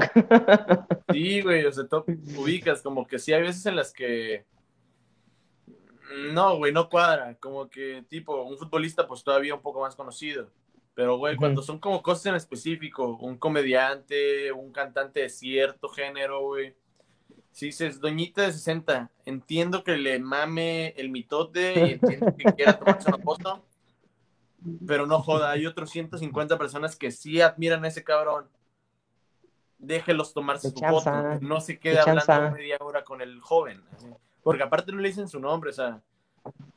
Sí, güey, o sea, tú ubicas, como que sí hay veces en las que no, güey, no cuadra, como que tipo un futbolista pues todavía un poco más conocido. Pero, güey, cuando son como cosas en específico, un comediante, un cantante de cierto género, güey, si dices, doñita de 60, entiendo que le mame el mitote y entiendo que quiera tomarse una foto, pero no joda, hay otros 150 personas que sí admiran a ese cabrón. Déjelos tomarse su foto, no se quede hablando media hora con el joven. Porque aparte no le dicen su nombre, o sea,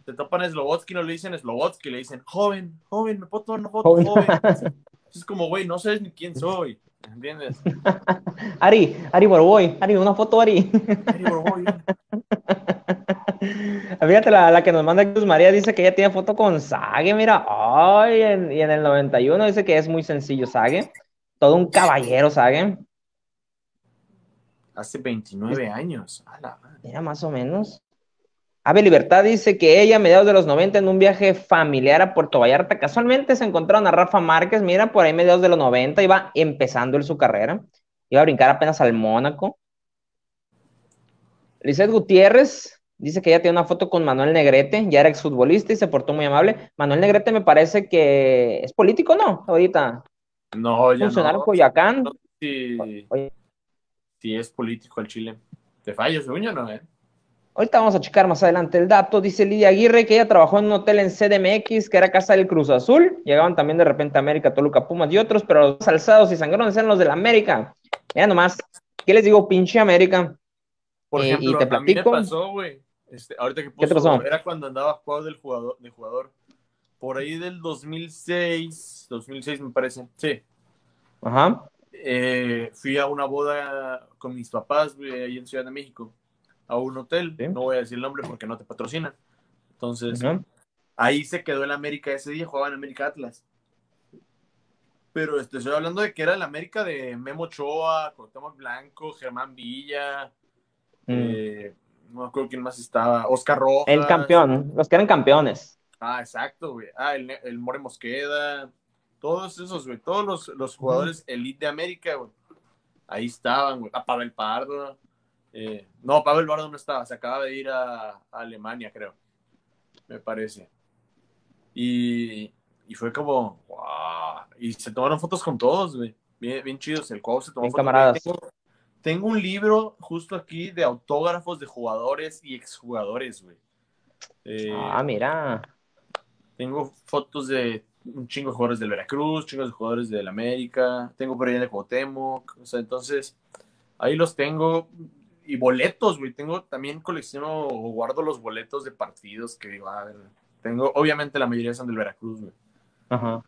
te topan Slobotsky, no le dicen Slobotsky, le dicen, joven, joven, me puedo tomar una foto, joven. Es como, güey, no sabes ni quién soy. ¿Entiendes? Ari, Ari Borboy, Ari, una foto, Ari. Ari Borboy. Fíjate, la, la, que nos manda Cruz María dice que ella tiene foto con Sage, mira, ay, y en el 91 dice que es muy sencillo Sage, todo un caballero Sage. Hace 29 años, Mira, más o menos. Ave Libertad dice que ella a mediados de los 90 en un viaje familiar a Puerto Vallarta casualmente se encontraron a Rafa Márquez, mira, por ahí mediados de los 90 iba empezando su carrera, iba a brincar apenas al Mónaco. Lizeth Gutiérrez dice que ella tiene una foto con Manuel Negrete, ya era exfutbolista y se portó muy amable. Manuel Negrete me parece que es político, ¿no? Ahorita. No, ya Funcionario no. Coyacán. sí, sí, es político el Chile. Te fallo, sueño, ¿no? Eh? Ahorita vamos a checar más adelante el dato. Dice Lidia Aguirre que ella trabajó en un hotel en CDMX, que era Casa del Cruz Azul. Llegaban también de repente a América, Toluca, Pumas y otros, pero los alzados y sangrones eran los de la América. Ya nomás, ¿qué les digo, pinche América? Por eh, ejemplo, y te platico. A mí me pasó, güey. Este, ahorita que puso, ¿Qué te pasó? Era cuando andaba jugando del jugador, de jugador. Por ahí del 2006, 2006 me parece. Sí. Ajá. Eh, fui a una boda con mis papás, güey, ahí en Ciudad de México a un hotel, no voy a decir el nombre porque no te patrocinan. Entonces, ahí se quedó el América ese día, jugaba en América Atlas. Pero este, estoy hablando de que era el América de Memo Ochoa, Cuauhtémoc Blanco, Germán Villa, mm. eh, no me acuerdo quién más estaba, Oscar Rojas. El campeón, los que eran campeones. Ah, exacto, güey. Ah, el, el More Mosqueda, todos esos, güey, todos los, los jugadores elite de América, güey. Ahí estaban, güey. A ah, Pavel Pardo. Eh, no, Pavel Bardo no estaba, se acaba de ir a, Alemania, creo. Me parece. Y, fue como, wow. Y se tomaron fotos con todos, güey. Bien, bien chidos. El cuau se tomó fotos. Camaradas. Tengo, un libro justo aquí de autógrafos de jugadores y exjugadores, güey. Eh, ah, mira. Tengo fotos de un chingo de jugadores del Veracruz, chingos de jugadores del América. Tengo por ahí de Cuauhtémoc. O sea, entonces, ahí los tengo y boletos, güey. Tengo también colecciono o guardo los boletos de partidos que digo, a ver, tengo, obviamente la mayoría son del Veracruz, güey. Ajá.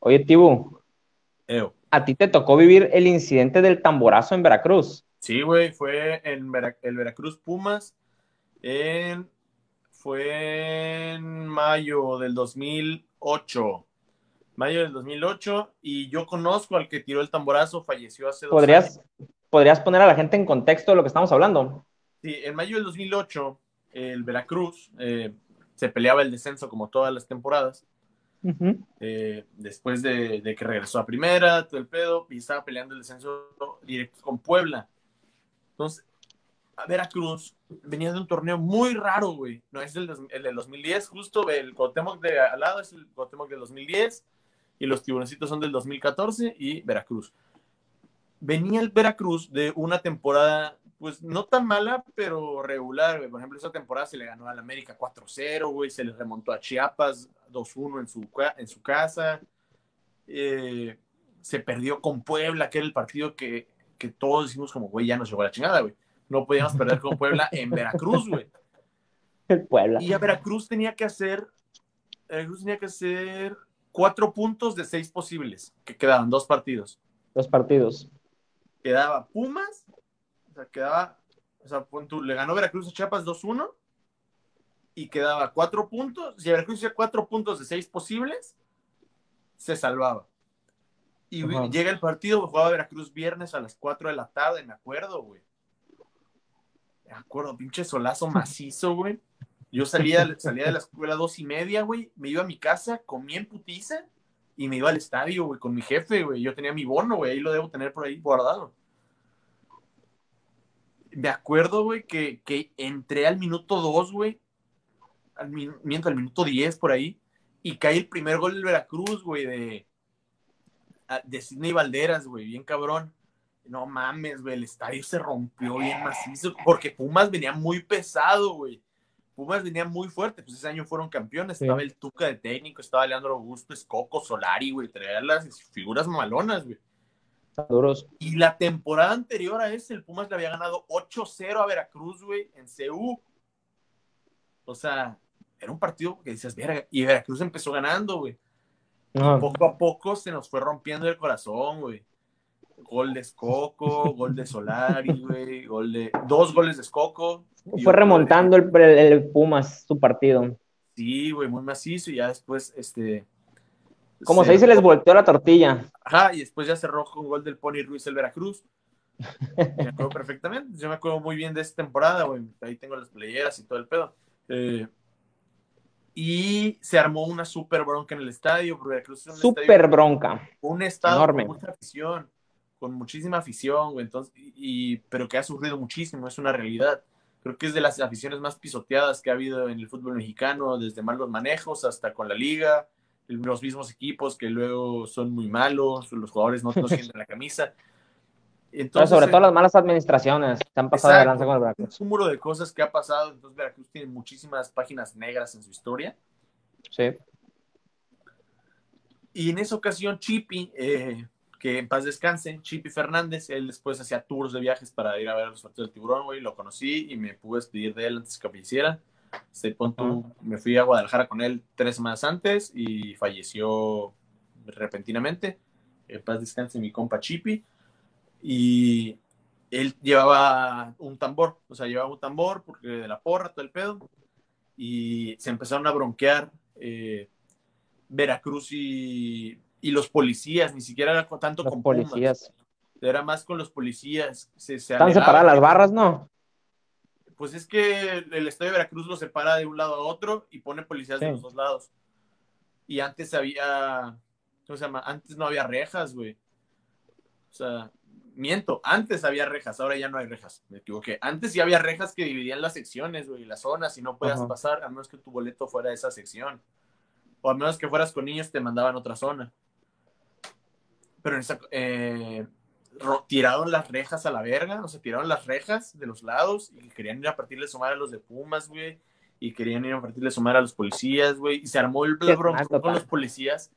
Oye, Tibu. ¿A ti te tocó vivir el incidente del tamborazo en Veracruz? Sí, güey, fue en el Veracruz Pumas. En, fue en mayo del 2008. Mayo del 2008. Y yo conozco al que tiró el tamborazo, falleció hace dos ¿Podrías, ¿Podrías poner a la gente en contexto de lo que estamos hablando? Sí, en mayo del 2008, el Veracruz eh, se peleaba el descenso como todas las temporadas. Eh, después de, que regresó a primera, todo el pedo, y estaba peleando el descenso directo con Puebla. Entonces, Veracruz venía de un torneo muy raro, güey. No es el, el del 2010, justo el Cotemoc de al lado es el Cotemoc del 2010, y los tiburoncitos son del 2014 y Veracruz venía el Veracruz de una temporada, pues no tan mala, pero regular, güey. Por ejemplo, esa temporada se le ganó al América 4-0, güey, se le remontó a Chiapas 2-1 en su, en su casa. Eh, se perdió con Puebla, que era el partido que, que todos decimos como, güey, ya nos llegó la chingada, güey. No podíamos perder con Puebla en Veracruz, güey. El Puebla. Y a Veracruz tenía que hacer, Veracruz tenía que hacer cuatro puntos de seis posibles, que quedaban dos partidos. Dos partidos. Quedaba Pumas, o sea, quedaba, o sea, le ganó Veracruz a Chiapas 2-1 y quedaba cuatro puntos. Si Veracruz hacía cuatro puntos de seis posibles, se salvaba. Y llega el partido, jugaba Veracruz viernes a las 4 de la tarde, me acuerdo, güey. Me acuerdo, pinche solazo macizo, güey. Yo salía, salía de la escuela a dos y media, güey. Me iba a mi casa, comía en putiza y me iba al estadio, güey, con mi jefe, güey. Yo tenía mi bono, güey. Ahí lo debo tener por ahí guardado. Me acuerdo, güey, que, que entré al minuto 2, güey. Al, al minuto 10 por ahí. Y cae el primer gol del Veracruz, güey, de, de Sidney Valderas, güey, bien cabrón. No mames, güey, el estadio se rompió bien macizo, porque Pumas venía muy pesado, güey. Pumas venía muy fuerte, pues ese año fueron campeones, estaba el Tuca de técnico, estaba Leandro Augusto, Escoco, Solari, güey, traía las figuras malonas, güey. Duros. Y la temporada anterior a ese, el Pumas le había ganado 8-0 a Veracruz, güey, en CU. O sea, era un partido que decías, verga, y Veracruz empezó ganando, güey. Poco a poco se nos fue rompiendo el corazón, güey. Gol de Escoco, gol de Solari, güey, gol de... Dos goles de Escoco. Fue remontando el, Pumas su partido. Sí, güey, muy macizo y ya después, este... Como se, dice, les volteó la tortilla. Ajá, y después ya cerró con gol del Pony Ruiz el Veracruz. me acuerdo perfectamente. Yo me acuerdo muy bien de esta temporada, güey. Ahí tengo las playeras y todo el pedo. Eh, y se armó una super bronca en el estadio. super bronca. Un estadio con mucha afición, con muchísima afición, güey, entonces, y, pero que ha sufrido muchísimo, es una realidad. Creo que es de las aficiones más pisoteadas que ha habido en el fútbol mexicano, desde malos manejos hasta con la liga, los mismos equipos que luego son muy malos, los jugadores no, no sienten la camisa. Entonces, sobre todo las malas administraciones se han pasado de con el Veracruz. Un número de cosas que ha pasado. Entonces, Veracruz tiene muchísimas páginas negras en su historia. Sí. Y en esa ocasión, Chipi, eh, que en paz descanse, Chipi Fernández, él después hacía tours de viajes para ir a ver los partidos del tiburón, güey. Lo conocí y me pude despedir de él antes que falleciera. Se punto, me fui a Guadalajara con él tres semanas antes y falleció repentinamente. En paz descanse mi compa Chipi y él llevaba un tambor, o sea, llevaba un tambor porque de la porra, todo el pedo, y se empezaron a bronquear eh, Veracruz y, y, los policías, ni siquiera era tanto con policías. era más con los policías. Se, Están separadas las barras, ¿no? Pues es que el estadio de Veracruz lo separa de un lado a otro y pone policías de los dos lados. Y antes había, ¿cómo se llama? Antes no había rejas, güey. O sea, miento, antes había rejas, ahora ya no hay rejas, me equivoqué. Antes sí había rejas que dividían las secciones, güey, las zonas y no podías pasar a menos que tu boleto fuera de esa sección. O a menos que fueras con niños te mandaban a otra zona. Pero en esa, eh, tiraron las rejas a la verga, o sea, tiraron las rejas de los lados y querían ir a partirle sumar a los de Pumas, güey, y querían ir a partirle sumar a los policías, güey, y se armó el bronco con los policías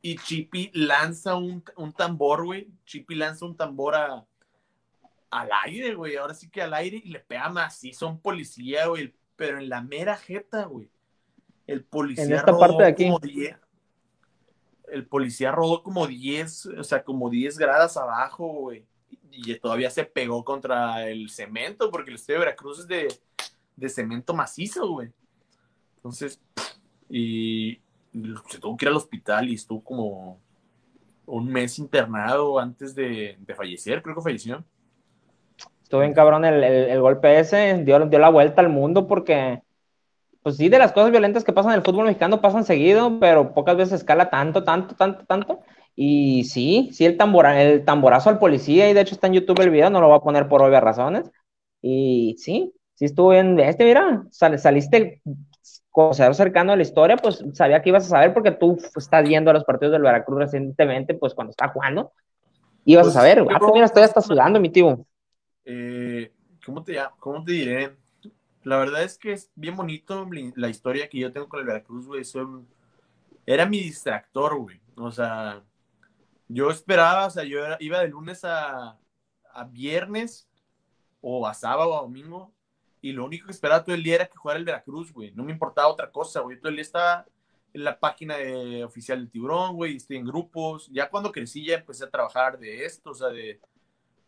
y Chippy lanza un, tambor, güey. Chippy lanza un tambor a, al aire, güey. Ahora sí que al aire y le pega más. Sí, son policía, güey. Pero en la mera jeta, güey. El policía en esta parte de aquí. como 10. El policía rodó como 10, o sea, como 10 gradas abajo, güey. Y todavía se pegó contra el cemento, porque el estadio de Veracruz es de, de cemento macizo, güey. Entonces, y, se tuvo que ir al hospital y estuvo como un mes internado antes de, fallecer, creo que falleció. Estuvo bien cabrón el, golpe ese, dio, dio la vuelta al mundo porque, pues sí, de las cosas violentas que pasan en el fútbol mexicano pasan seguido, pero pocas veces escala tanto, tanto, tanto, tanto. Y sí, sí, el, tambora, el tamborazo al policía, y de hecho está en YouTube el video, no lo voy a poner por obvias razones. Y sí, sí estuvo bien. Este, mira, saliste ser cercano a la historia, pues sabía que ibas a saber porque tú estás viendo los partidos del Veracruz recientemente, pues cuando está jugando, ibas a pues, saber. Ah, pues, mira, estoy hasta sudando, mi tío. Eh, ¿cómo, te, ¿Cómo te diré? La verdad es que es bien bonito la historia que yo tengo con el Veracruz, güey. Era mi distractor, güey. O sea, yo esperaba, o sea, yo iba de lunes a, a viernes o a sábado o a domingo, y lo único que esperaba todo el día era que jugara el Veracruz, güey. No me importaba otra cosa, güey. Todo el día estaba en la página oficial del Tiburón, güey, estoy en grupos. Ya cuando crecí ya empecé a trabajar de esto, o sea, de,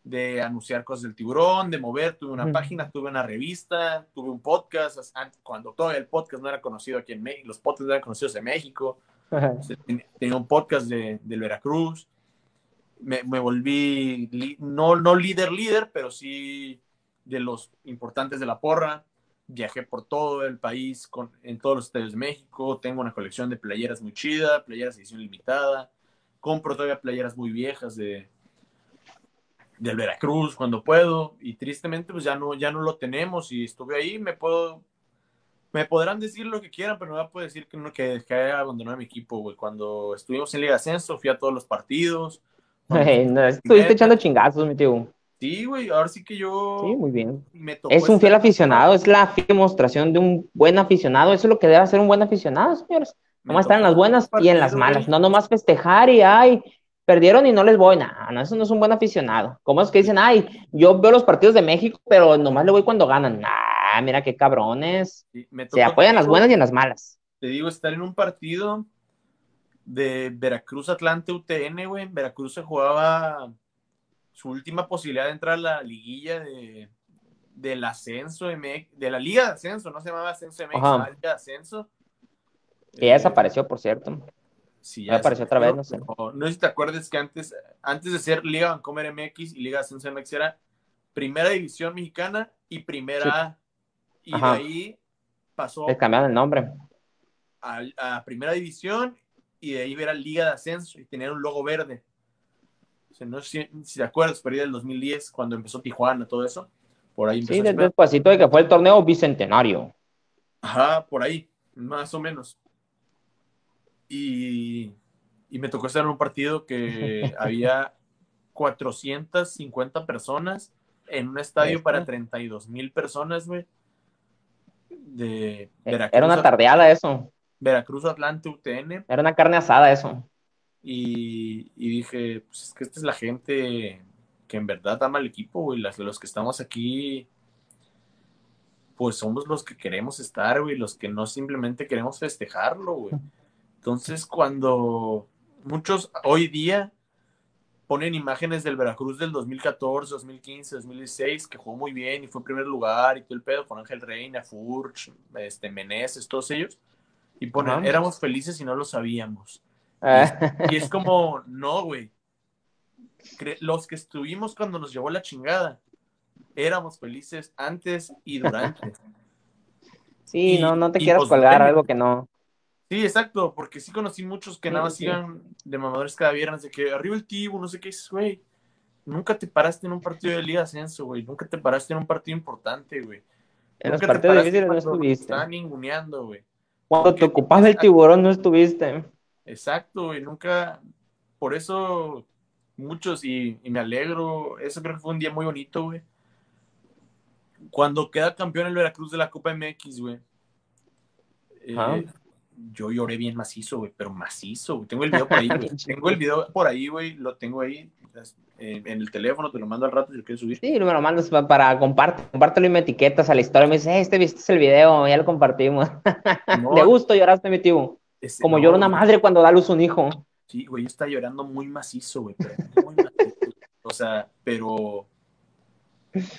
de anunciar cosas del Tiburón, de mover. Tuve una página, tuve una revista, tuve un podcast, cuando todo el podcast no era conocido aquí en México, los podcasts no eran conocidos en México. Tenía un podcast de, del Veracruz. Me, me volví, no, no líder líder, pero sí de los importantes de la porra. Viajé por todo el país, con, en todos los estadios de México. Tengo una colección de playeras muy chida, playeras de edición limitada. Compro todavía playeras muy viejas de del Veracruz cuando puedo. Y tristemente, pues ya no, ya no lo tenemos. Y estuve ahí, me puedo me podrán decir lo que quieran, pero no me puedo decir que, no, que, que haya abandonado mi equipo, güey. Cuando estuvimos en Liga Ascenso, fui a todos los partidos. estuviste echando chingazos, mi tío. Sí, güey, ahora sí que yo. Sí, muy bien. es un fiel aficionado, es la demostración de un buen aficionado. Eso es lo que debe hacer un buen aficionado, señores. Nomás estar en las buenas y en las malas. No nomás festejar y, ay, perdieron y no les voy. nada. no, eso no es un buen aficionado. ¿Cómo es que dicen, ay, yo veo los partidos de México, pero nomás le voy cuando ganan? Nah, mira qué cabrones. Se apoyan las buenas y en las malas. Te digo, estar en un partido de Veracruz Atlante UTN, güey. Veracruz se jugaba su última posibilidad de entrar a la liguilla de, del ascenso MX, de la Liga de Ascenso, no se llamaba Ascenso MX, Liga de Ascenso. Que ya desapareció, por cierto. Sí, ya apareció otra vez, no sé. No, sé si te acuerdas que antes, antes de ser Liga Vancomer MX y Liga Ascenso MX era Primera División Mexicana y Primera Y de ahí pasó. Le cambiaron el nombre. A, a, Primera División y de ahí era Liga de Ascenso y tenía un logo verde no sé si, te acuerdas, pero del 2010, cuando empezó Tijuana, todo eso. Por ahí Sí, después de que fue el torneo bicentenario. Ajá, por ahí, más o menos. Y, y me tocó estar en un partido que había 450 personas en un estadio para 32 mil personas, güey. De Veracruz. Era una tardeada eso. Veracruz, Atlante, UTN. Era una carne asada eso. Y, dije, pues es que esta es la gente que en verdad ama el equipo, güey. Las, los que estamos aquí, pues somos los que queremos estar, güey. Los que no simplemente queremos festejarlo, güey. Entonces, cuando muchos hoy día ponen imágenes del Veracruz del 2014, 2015, 2016, que jugó muy bien y fue primer lugar y todo el pedo con Ángel Reina, Furch, este, Meneses, todos ellos. Y ponen, éramos felices y no lo sabíamos. Y, es como, no, güey. Los que estuvimos cuando nos llevó la chingada, éramos felices antes y durante. Sí, no, no te quieras colgar algo que no. Sí, exacto, porque sí conocí muchos que nada más iban de mamadores cada viernes, de que arriba el tibu, no sé qué dices, güey. Nunca te paraste en un partido de Liga Ascenso, güey. Nunca te paraste en un partido importante, güey. En los partidos difíciles no estuviste. Estaban ninguneando, güey. Cuando te ocupas del tiburón no estuviste. Exacto, y nunca, por eso muchos, y, me alegro, eso creo que fue un día muy bonito, güey. Cuando queda campeón el Veracruz de la Copa MX, güey. Eh, yo lloré bien macizo, güey, pero macizo, güey. Tengo el video por ahí, Tengo el video por ahí, güey, lo tengo ahí en, el teléfono, te lo mando al rato si lo quieres subir. Sí, me lo mandas para, compartir, compártelo y me etiquetas a la historia. Me dices, eh, este, es el video, ya lo compartimos. de gusto lloraste, mi tío. Como llora una madre cuando da luz un hijo. Sí, güey, está llorando muy macizo, güey. O sea, pero.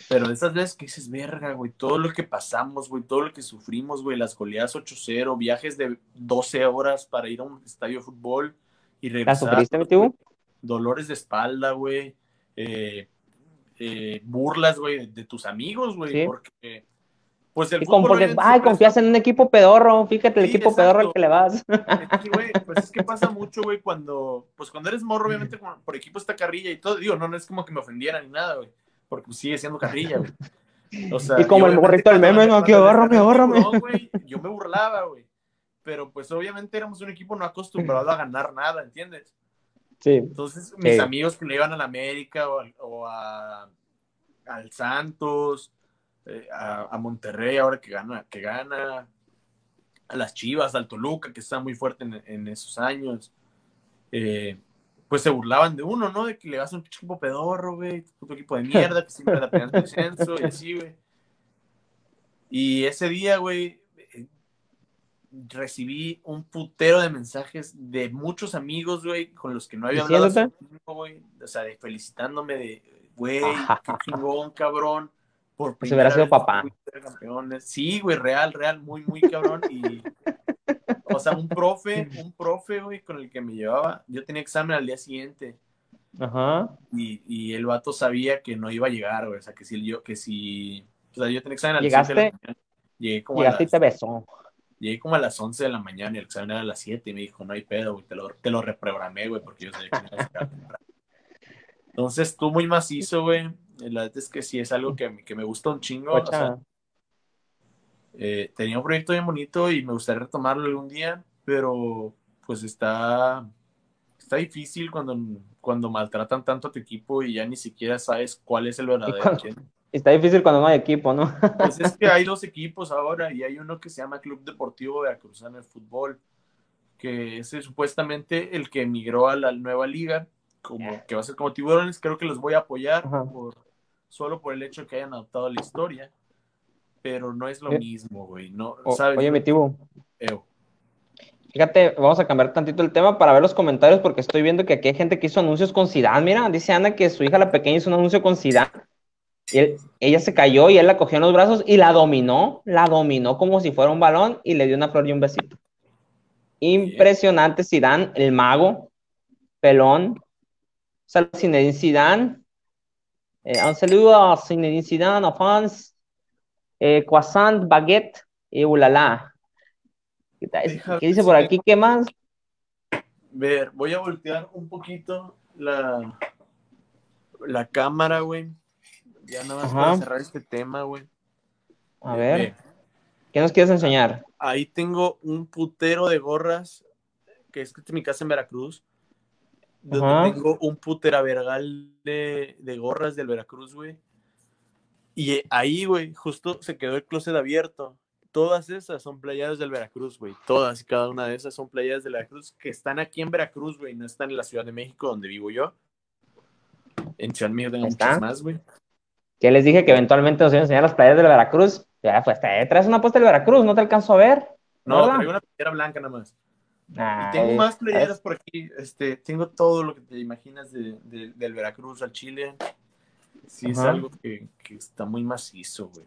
Pero de esas veces que dices, verga, güey, todo lo que pasamos, güey, todo lo que sufrimos, güey, las goleadas 8-0, viajes de 12 horas para ir a un estadio de fútbol y regresar. ¿La sufriste, tío? Dolores de espalda, güey. Eh, eh, burlas, güey, de tus amigos, güey, porque pues el porque, ay, confías en un equipo pedorro, fíjate el equipo pedorro al que le vas. pues es que pasa mucho, güey, cuando, pues cuando eres morro, obviamente por equipo está carrilla y todo, digo, no, no es como que me ofendiera ni nada, güey, porque pues, sigue siendo carrilla, güey. O sea, y como el morrito del meme, no, que agárrame, agárrame. No, güey, yo me burlaba, güey, pero pues obviamente éramos un equipo no acostumbrado a ganar nada, ¿entiendes? Sí. Entonces, mis amigos que le iban a la América o, o a, al Santos, eh, a, Monterrey ahora que gana, que gana, a las Chivas, al Toluca, que está muy fuerte en, esos años. Eh, pues se burlaban de uno, ¿no? De que le vas a un equipo pedorro, güey, puto equipo de mierda, que siempre la pegando el censo y así, güey. Y ese día, güey, recibí un putero de mensajes de muchos amigos, güey, con los que no había hablado, güey, o sea, de felicitándome de, güey, qué chingón, cabrón, por primera hubiera sido papá. Campeones. Sí, güey, real, real, muy, muy cabrón, y, o sea, un profe, un profe, güey, con el que me llevaba, yo tenía examen al día siguiente, Ajá. Y, y el vato sabía que no iba a llegar, güey, o sea, que si yo, que si, o sea, yo tenía examen al día siguiente, llegué como Llegaste y te besó. Llegué como a las 11 de la mañana y el examen era a las 7 y me dijo, no hay pedo, güey, te lo, te lo reprogramé, güey, porque yo sabía que no a Entonces, tú muy macizo, güey. La verdad es que sí es algo que, que me gusta un chingo. O sea, eh, tenía un proyecto bien bonito y me gustaría retomarlo algún día, pero pues está, está difícil cuando, cuando maltratan tanto a tu equipo y ya ni siquiera sabes cuál es el verdadero. Está difícil cuando no hay equipo, ¿no? Pues es que hay dos equipos ahora y hay uno que se llama Club Deportivo Veracruzano de Fútbol, que es supuestamente el que emigró a la nueva liga, como que va a ser como tiburones, creo que los voy a apoyar por, solo por el hecho de que hayan adoptado la historia, pero no es lo mismo, güey, no, ¿sabes? Oye, mi tibu. Fíjate, vamos a cambiar tantito el tema para ver los comentarios porque estoy viendo que aquí hay gente que hizo anuncios con Zidane. Mira, dice Ana que su hija la pequeña hizo un anuncio con Zidane ella se cayó y él la cogió en los brazos y la dominó, la dominó como si fuera un balón y le dio una flor y un besito. Impresionante Zidane, el mago, pelón. Saludos Zinedine Zidane. Eh, un saludo a Zinedine Zidane, a fans. Eh, croissant, baguette y ulala. ¿Qué, ¿Qué dice por aquí? ¿Qué más? Ver, voy a voltear un poquito la, la cámara, güey ya nada más para cerrar este tema, güey. A ver. ¿Qué nos quieres enseñar? Ahí tengo un putero de que es que mi casa en Veracruz. Donde tengo un putera vergal de, de gorras del Veracruz, güey. Y ahí, güey, justo se quedó el closet abierto. Todas esas son playadas del Veracruz, güey. Todas y cada una de esas son playadas del Veracruz que están aquí en Veracruz, güey. No están en la Ciudad de México, donde vivo yo. En Ciudad tengo muchas más, güey que les dije que eventualmente nos iban a enseñar las playas del Veracruz. Ya, pues te traes una puesta del Veracruz, no te alcanzo a ver. No, traigo una playera blanca nada más. y tengo más playeras por aquí. Este, tengo todo lo que te imaginas de, del Veracruz al Chile. Sí, es algo que, que, está muy macizo, güey.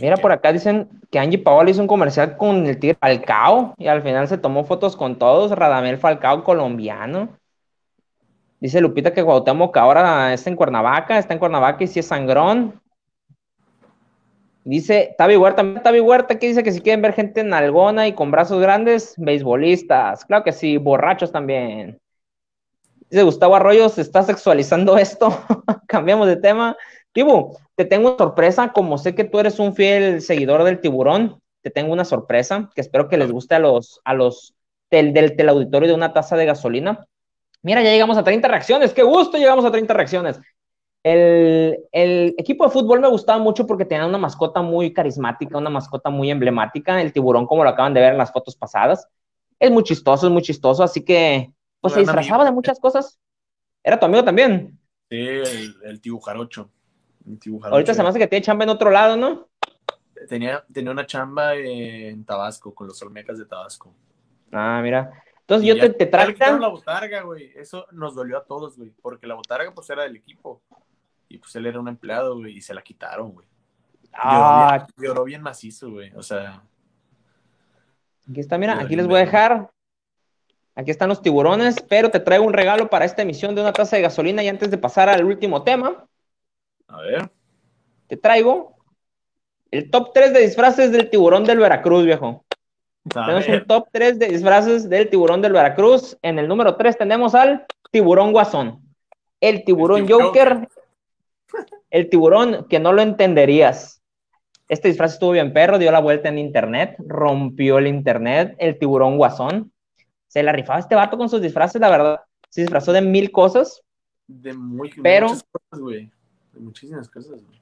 Mira, por acá dicen que Angie Paola hizo un comercial con el Tigre Falcao y al final se tomó fotos con todos. Radamel Falcao, colombiano. Dice Lupita que Cuauhtémoc ahora está en Cuernavaca, está en Cuernavaca y si es sangrón. Dice Tavi Huerta, Tavi Huerta que dice que si quieren ver gente en algona y con brazos grandes, beisbolistas. Claro que sí, borrachos también. Dice Gustavo Arroyo, ¿se está sexualizando esto? Cambiamos de tema. Tibu, te tengo una sorpresa, como sé que tú eres un fiel seguidor del tiburón, te tengo una sorpresa que espero que les guste a los, a los del, del, del auditorio de una taza de gasolina. Mira, ya llegamos a 30 reacciones. Qué gusto, llegamos a 30 reacciones. El, equipo de fútbol me gustaba mucho porque tenía una mascota muy carismática, una mascota muy emblemática, el tiburón, como lo acaban de ver en las fotos pasadas. Es muy chistoso, es muy chistoso, así que pues se disfrazaba de muchas cosas. ¿Era tu amigo también? Sí, el, el tibujarocho. Ahorita se me hace que tiene chamba en otro lado, ¿no? Tenía, tenía una chamba en Tabasco, con los Olmecas de Tabasco. Ah, mira. Entonces yo te, te traigo. la botarga, güey. Eso nos dolió a todos, güey. Porque la botarga, pues, era del equipo. Y pues él era un empleado, güey. Y se la quitaron, güey. Ah. Lloró, bien, macizo, güey. O sea. Aquí está, mira. Aquí les voy a dejar. Aquí están los tiburones. Pero te traigo un regalo para esta emisión de una taza de gasolina. Y antes de pasar al último tema. A ver. Te traigo el top 3 de disfraces del tiburón del Veracruz, viejo. Tenemos un top 3 de disfraces del tiburón del Veracruz. En el número 3 tenemos al tiburón guasón. El tiburón Joker. El tiburón que no lo entenderías. Este disfraz estuvo bien perro, dio la vuelta en internet, rompió el internet, el tiburón guasón. Se la rifaba este vato con sus disfraces, la verdad. Se disfrazó de mil cosas. De, muy, pero, muchas cosas, güey. De muchísimas cosas, güey.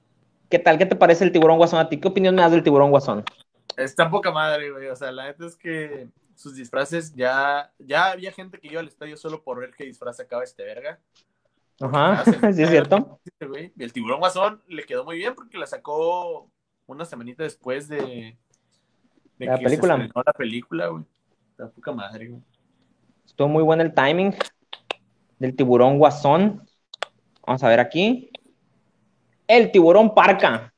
¿Qué tal? ¿Qué te parece el tiburón guasón a ti? ¿Qué opinión me das del tiburón guasón? Está poca madre, güey. O sea, la neta es que sus disfraces, ya, ya había gente que iba al estadio solo por ver qué disfraz acaba este verga. Ajá, sí es cierto. Y el tiburón guasón le quedó muy bien porque la sacó una semanita después de, la película. la película, güey. La poca madre, güey. Estuvo muy bueno el timing del tiburón guasón. Vamos a ver aquí. El tiburón parca.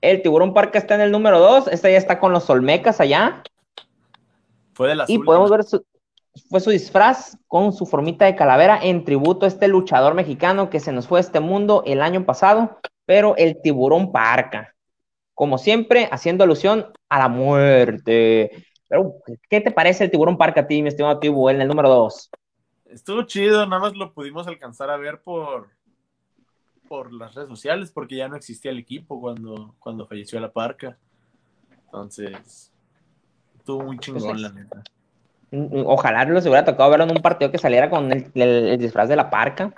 El tiburón parca está en el número 2. Este ya está con los Olmecas allá. Fue de la Y podemos ver su, fue su disfraz con su formita de calavera en tributo a este luchador mexicano que se nos fue a este mundo el año pasado, pero el tiburón parca. Como siempre, haciendo alusión a la muerte. Pero, ¿qué te parece el tiburón parca a ti, mi estimado Tibu, en el número 2? Estuvo chido, nada más lo pudimos alcanzar a ver por, por las redes sociales, porque ya no existía el equipo cuando, cuando falleció la parca. Entonces, estuvo muy chingón, la neta. Ojalá les hubiera tocado verlo en un partido que saliera con el, disfraz de la parca.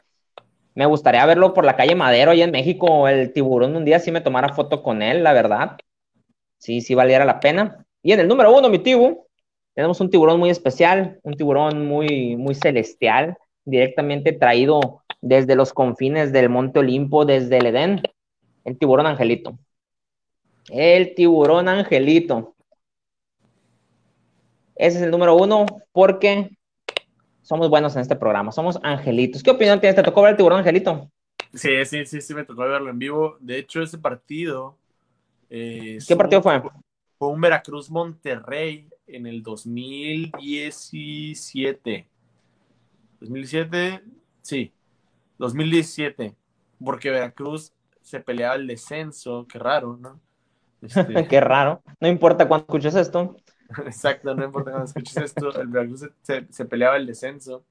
Me gustaría verlo por la calle Madero, allá en México, el tiburón un día sí me tomara foto con él, la verdad. Sí, sí valiera la pena. Y en el número uno, mi tibu, tenemos un tiburón muy especial, un tiburón muy, muy celestial, directamente traído desde los confines del Monte Olimpo, desde el Edén, el tiburón angelito. El tiburón angelito. Ese es el número uno porque somos buenos en este programa, somos angelitos. ¿Qué opinión tienes? ¿Te tocó ver el tiburón angelito? Sí, sí, sí, sí, me tocó verlo en vivo. De hecho, ese partido... Eh, ¿Qué partido fue? Fue un Veracruz Monterrey en el 2017. 2017, sí, 2017, porque Veracruz se peleaba el descenso, qué raro, ¿no? Este... qué raro, no importa cuándo escuches esto. Exacto, no importa cuándo escuches esto, el Veracruz se, se, peleaba el descenso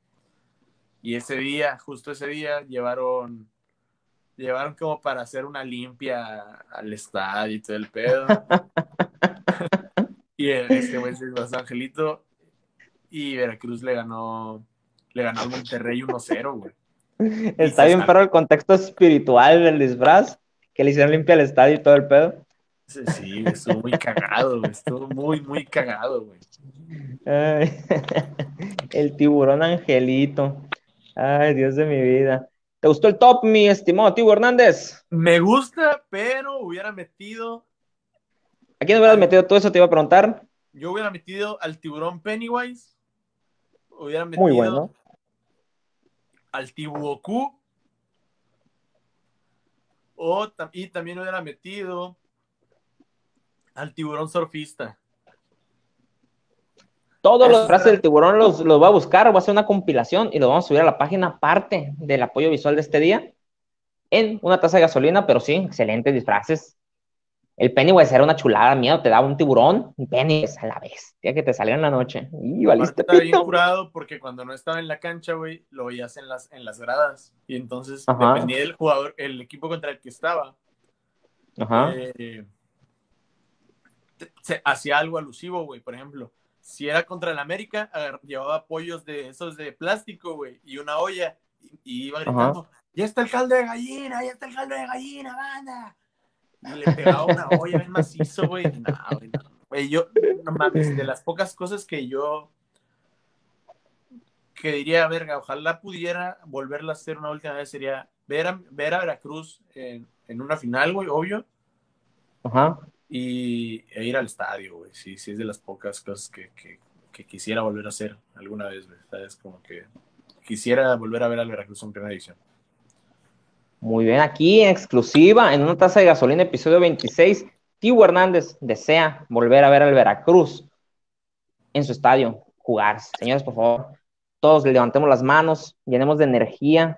y ese día, justo ese día, llevaron llevaron como para hacer una limpia al estadio y todo el pedo. Y este güey se pasó Angelito y Veracruz le ganó, le ganó al Monterrey 1-0, güey. Está bien, pero el contexto espiritual del disfraz, que le hicieron limpia al estadio y todo el pedo. Sí, sí, estuvo muy cagado, güey. Estuvo muy, muy cagado, güey. el tiburón angelito. Ay, Dios de mi vida. ¿Te gustó el top, mi estimado Tibu Hernández? Me gusta, pero hubiera metido ¿A quién hubieras metido todo eso? Te iba a preguntar. Yo hubiera metido al tiburón Pennywise. Hubiera metido Muy bueno. al Tibuoku. O, y también hubiera metido al tiburón surfista. Todos los frases del tiburón los, los voy a buscar, voy a hacer una compilación y lo vamos a subir a la página aparte del apoyo visual de este día en una taza de gasolina, pero sí, excelentes disfraces. El Pennywise era una chulada, miedo, te daba un tiburón, un Pennywise a la vez, tía que te salía en la noche. Y valiste Estaba bien curado porque cuando no estaba en la cancha, güey, lo veías en las, en las gradas. Y entonces dependía del jugador, el equipo contra el que estaba. Ajá. Eh, se, hacía algo alusivo, güey. Por ejemplo, si era contra el América, llevaba pollos de esos de plástico, güey, y una olla, y, iba gritando, ya está el caldo de gallina, ya está el caldo de gallina, banda y le pegaba una olla bien macizo, güey. No, güey, no. Güey, yo, no mames, de las pocas cosas que yo que diría, verga, ojalá pudiera volverla a hacer una última vez, sería ver a, ver a Veracruz en, en una final, güey, obvio. Ajá. Y e ir al estadio, güey. Sí, sí, es de las pocas cosas que, que, que quisiera volver a hacer alguna vez, güey. ¿Sabes? Como que quisiera volver a ver al Veracruz en primera división. Muy bien, aquí en exclusiva, en una taza de gasolina, episodio 26, Tibu Hernández desea volver a ver al Veracruz en su estadio jugar. Señores, por favor, todos levantemos las manos, llenemos de energía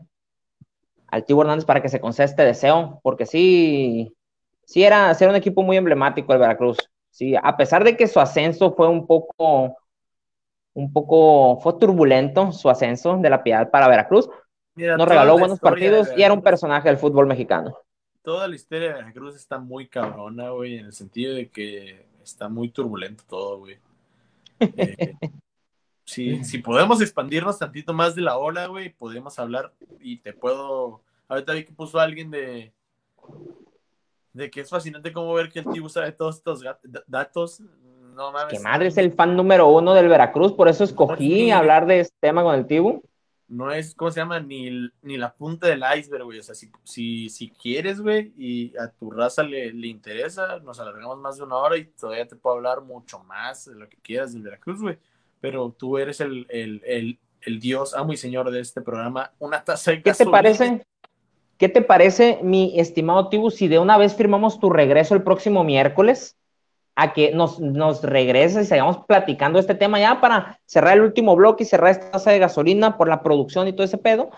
al Tibu Hernández para que se conceda este deseo, porque sí, sí era ser un equipo muy emblemático el Veracruz. Sí, a pesar de que su ascenso fue un poco, un poco, fue turbulento su ascenso de la Piedad para Veracruz, nos regaló buenos partidos y era un personaje del fútbol mexicano. Toda la historia de Veracruz está muy cabrona, güey, en el sentido de que está muy turbulento todo, güey. Eh, sí, si podemos expandirnos tantito más de la ola, güey, podemos hablar y te puedo... Ahorita vi que puso alguien de... De que es fascinante cómo ver que el tío sabe todos estos datos. No mames. Que madre es el fan número uno del Veracruz, por eso escogí hablar de este tema con el Tibu. No es, ¿cómo se llama? Ni, ni la punta del iceberg, güey. O sea, si, si, si quieres, güey, y a tu raza le, le, interesa, nos alargamos más de una hora y todavía te puedo hablar mucho más de lo que quieras del Veracruz, güey. Pero tú eres el, el, el, el Dios, amo y señor de este programa. Una taza de ¿Qué te parece? ¿Qué te parece, mi estimado Tibu, si de una vez firmamos tu regreso el próximo miércoles? A que nos, nos regreses y sigamos platicando este tema ya para cerrar el último bloque y cerrar esta tasa de gasolina por la producción y todo ese pedo.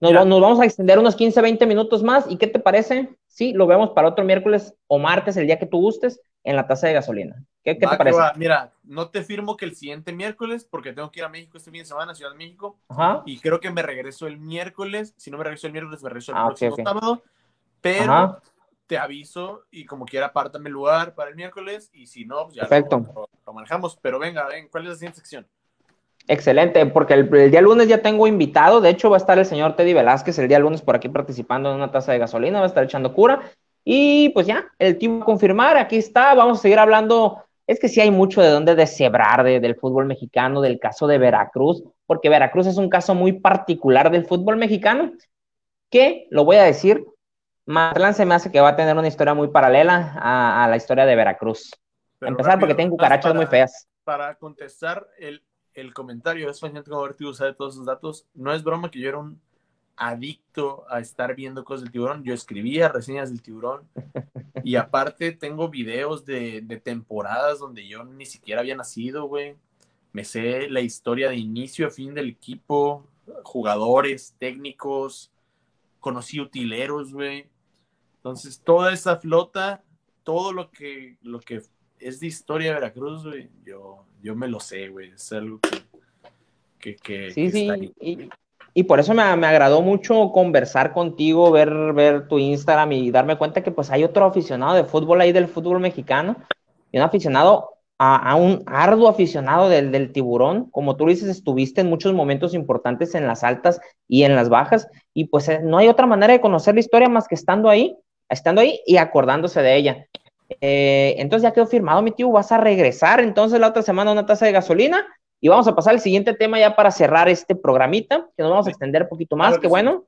Nos, nos, vamos a extender unos 15, 20 minutos más. ¿Y qué te parece? Sí, lo vemos para otro miércoles o martes, el día que tú gustes, en la tasa de gasolina. ¿Qué, qué te parece? Mira, no te firmo que el siguiente miércoles, porque tengo que ir a México este fin de semana, Ciudad de México. Ajá. Y creo que me regreso el miércoles. Si no me regreso el miércoles, me regreso el ah, próximo okay, okay. sábado. Pero Ajá. Te aviso y como quiera, apártame el lugar para el miércoles. Y si no, pues ya Perfecto. Lo, lo, lo, manejamos. Pero venga, ven, ¿cuál es la siguiente sección? Excelente, porque el, el, día lunes ya tengo invitado. De hecho, va a estar el señor Teddy Velázquez el día lunes por aquí participando en una taza de gasolina. Va a estar echando cura. Y pues ya, el tipo a confirmar, aquí está. Vamos a seguir hablando es que sí hay mucho de dónde deshebrar de, del fútbol mexicano, del caso de Veracruz, porque Veracruz es un caso muy particular del fútbol mexicano, que, lo voy a decir, Mazatlán se me hace que va a tener una historia muy paralela a, a la historia de Veracruz. Pero Empezar rápido, porque tienen cucarachas para, muy feas. Para contestar el, el comentario, es fascinante como Vertigo sabe todos esos datos. No es broma que yo era un adicto a estar viendo cosas del tiburón. Yo escribía reseñas del tiburón y aparte tengo videos de, de, temporadas donde yo ni siquiera había nacido, güey. Me sé la historia de inicio a fin del equipo, jugadores, técnicos, conocí utileros, güey. Entonces, toda esa flota, todo lo que, lo que es de historia de Veracruz, güey, yo, yo me lo sé, güey. Es algo que... que, que sí, que sí. Y, y por eso me, me, agradó mucho conversar contigo, ver, ver tu Instagram y darme cuenta que pues hay otro aficionado de fútbol ahí del fútbol mexicano y un aficionado a, a un arduo aficionado del, del, tiburón. Como tú dices, estuviste en muchos momentos importantes en las altas y en las bajas y pues eh, no hay otra manera de conocer la historia más que estando ahí, estando ahí y acordándose de ella. Eh, entonces ya quedó firmado, mi tío, vas a regresar entonces la otra semana a una taza de gasolina y vamos a pasar al siguiente tema ya para cerrar este programita, que nos vamos a extender un poquito más, que bueno.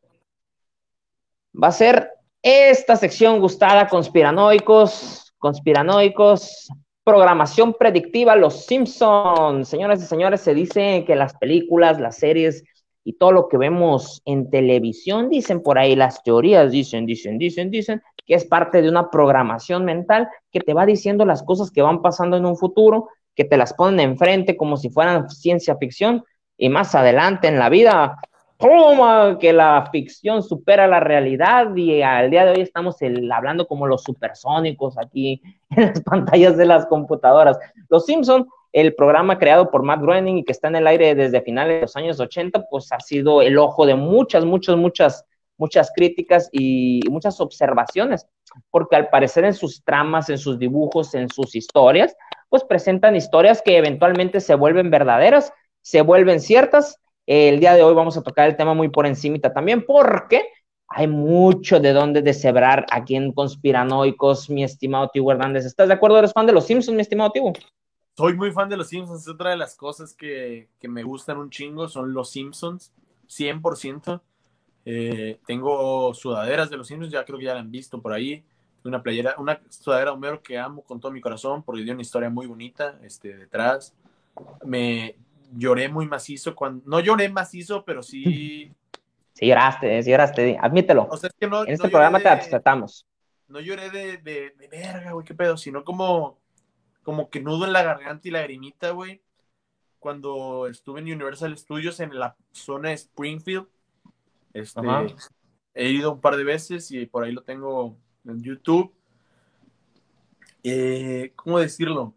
Va a ser esta sección gustada, conspiranoicos, conspiranoicos, programación predictiva, los Simpsons. Señoras y señores, se dice que las películas, las series y todo lo que vemos en televisión, dicen por ahí las teorías, dicen, dicen, dicen, dicen, que es parte de una programación mental que te va diciendo las cosas que van pasando en un futuro que te las ponen enfrente como si fueran ciencia ficción y más adelante en la vida, toma que la ficción supera la realidad y al día de hoy estamos hablando como los supersónicos aquí en las pantallas de las computadoras. Los Simpson, el programa creado por Matt Groening y que está en el aire desde finales de los años 80, pues ha sido el ojo de muchas, muchas, muchas muchas críticas y muchas observaciones, porque al parecer en sus tramas, en sus dibujos, en sus historias, pues presentan historias que eventualmente se vuelven verdaderas, se vuelven ciertas. El día de hoy vamos a tocar el tema muy por encimita también, porque hay mucho de dónde deshebrar aquí en Conspiranoicos, mi estimado Tigo Hernández. ¿Estás de acuerdo? ¿Eres fan los Simpsons, mi estimado Tigo? Soy muy fan de los Simpsons. Es otra de las cosas que, que me gustan un chingo, son los Simpsons, 100%. Eh, tengo sudaderas de los Simpsons, ya creo que ya la han visto por ahí. Una playera, una sudadera Homero que amo con todo mi corazón porque dio una historia muy bonita este, detrás. Me lloré muy macizo cuando. No lloré macizo, pero sí. Sí lloraste, sí lloraste, admítelo. O sea, es que no, en este no programa de, te tratamos. No lloré de, de, de verga, güey, qué pedo, sino como, como que nudo en la garganta y lagrimita, güey. Cuando estuve en Universal Studios en la zona de Springfield este, he ido un par de veces y por ahí lo tengo en YouTube. Eh, ¿Cómo decirlo?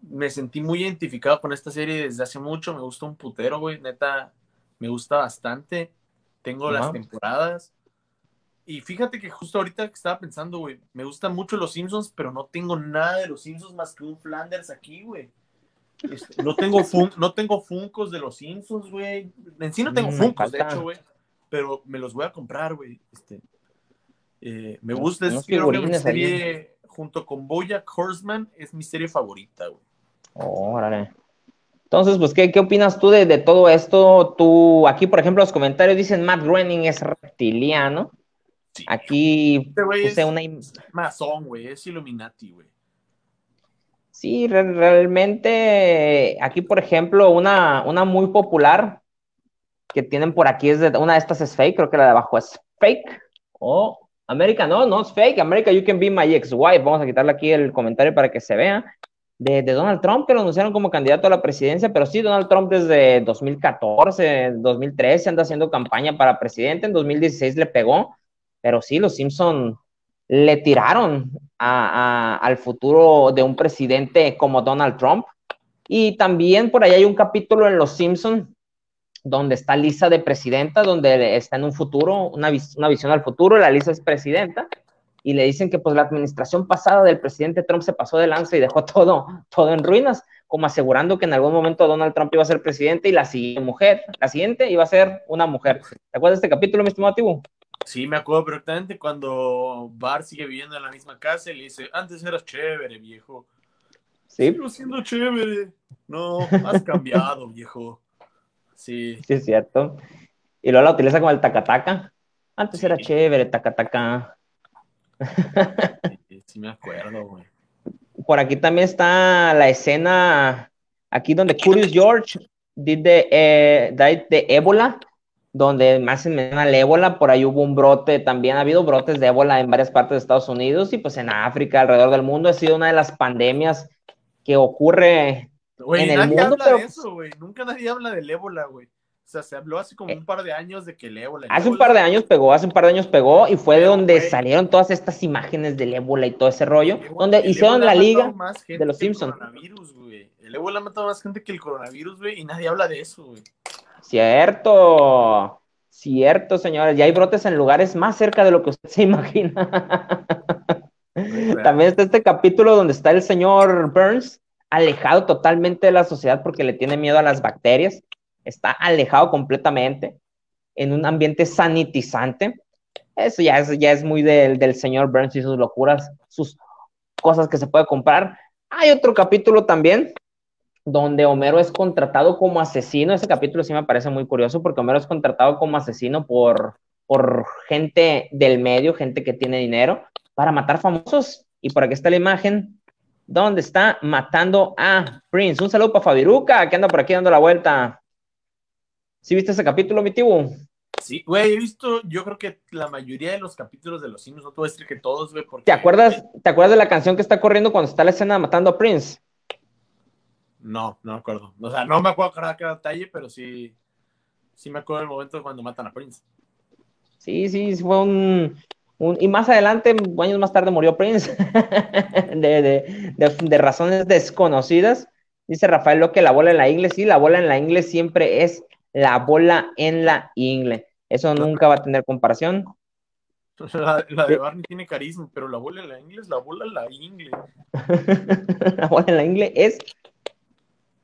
Me sentí muy identificado con esta serie desde hace mucho. Me gusta un putero, güey. Neta, me gusta bastante. Tengo Ajá. las temporadas. Y fíjate que justo ahorita que estaba pensando, güey, me gustan mucho los Simpsons, pero no tengo nada de los Simpsons más que un Flanders aquí, güey. Este, no tengo fun no tengo funcos de los Simpsons, güey. En sí no tengo mm, funcos, de hecho, güey pero me los voy a comprar, güey. Este, eh, me gusta, es creo que mi serie, junto con Bojack Horseman, es mi serie favorita, güey. Órale. Entonces, pues, ¿qué, qué opinas tú de, de, todo esto? Tú, aquí, por ejemplo, los comentarios dicen Matt Groening es reptiliano. Sí. Aquí, este es una... masón, güey, es Illuminati, güey. Sí, re realmente, aquí, por ejemplo, una, una muy popular que tienen por aquí es de, una de estas es fake, creo que la de abajo es fake. O oh, América, no, no es fake. América, you can be my ex-wife. Vamos a quitarle aquí el comentario para que se vea de, Donald Trump, que lo anunciaron como candidato a la presidencia, pero sí, Donald Trump desde 2014, 2013 anda haciendo campaña para presidente, en 2016 le pegó, pero sí, los Simpson le tiraron al futuro de un presidente como Donald Trump. Y también por ahí hay un capítulo en Los Simpson donde está Lisa de presidenta, donde está en un futuro, una, una visión al futuro, la Lisa es presidenta, y le dicen que pues la administración pasada del presidente Trump se pasó de lanza y dejó todo, todo en ruinas, como asegurando que en algún momento Donald Trump iba a ser presidente y la siguiente mujer, la siguiente iba a ser una mujer. ¿Te acuerdas de este capítulo, mi estimado Tibu? Sí, me acuerdo perfectamente cuando Bart sigue viviendo en la misma casa y le dice, antes eras chévere, viejo. Sí. Sigo siendo chévere. No, has cambiado, viejo. Sí. Sí, es cierto. Y luego la utiliza como el tacataca. Antes era chévere, tacataca. Sí, me acuerdo, güey. Por aquí también está la escena, aquí donde Curious George did de, eh, de ébola, donde más se menciona el ébola, por ahí hubo un brote, también ha habido brotes de ébola en varias partes de Estados Unidos y pues en África, alrededor del mundo, ha sido una de las pandemias que ocurre en el mundo. Habla de eso, güey. Nunca nadie habla del ébola, güey. O sea, se habló hace como eh, un par de años de que el ébola. hace un par de años pegó, hace un par de años pegó, y fue de donde salieron todas estas imágenes del ébola y todo ese rollo, donde hicieron la liga de los Simpsons. El ébola ha matado más gente que el coronavirus, güey, y nadie habla de eso, güey. Cierto, cierto, señores. Y hay brotes en lugares más cerca de lo que usted se imagina. También está este capítulo donde está el señor Burns alejado totalmente de la sociedad porque le tiene miedo a las bacterias está alejado completamente en un ambiente sanitizante. Eso ya es, ya es muy del, del señor Burns y sus locuras, sus cosas que se puede comprar. Hay otro capítulo también donde Homero es contratado como asesino. Ese capítulo sí me parece muy curioso porque Homero es contratado como asesino por, por gente del medio, gente que tiene dinero, para matar famosos. Y por aquí está la imagen donde está matando a Prince. Un saludo para Fabiruca, que anda por aquí dando la vuelta. ¿Sí viste ese capítulo, mi tío? Sí, güey, he visto, yo creo que la mayoría de los capítulos de Los Sims, no te voy a decir que todos, güey, porque... ¿Te acuerdas, ¿Te acuerdas de la canción que está corriendo cuando está la escena matando a Prince? No, no me acuerdo. O sea, no me acuerdo cada, detalle, pero sí, sí me acuerdo del momento cuando matan a Prince. Sí, sí, fue un, y más adelante, años más tarde, murió Prince de, de, de, de, razones desconocidas. Dice Rafael lo que la bola en la ingle, sí, la bola en la ingle siempre es la bola en la ingle. Eso nunca va a tener comparación. La, de Barney tiene carisma, pero la bola en la ingle es la bola en la ingle. la bola en la ingle es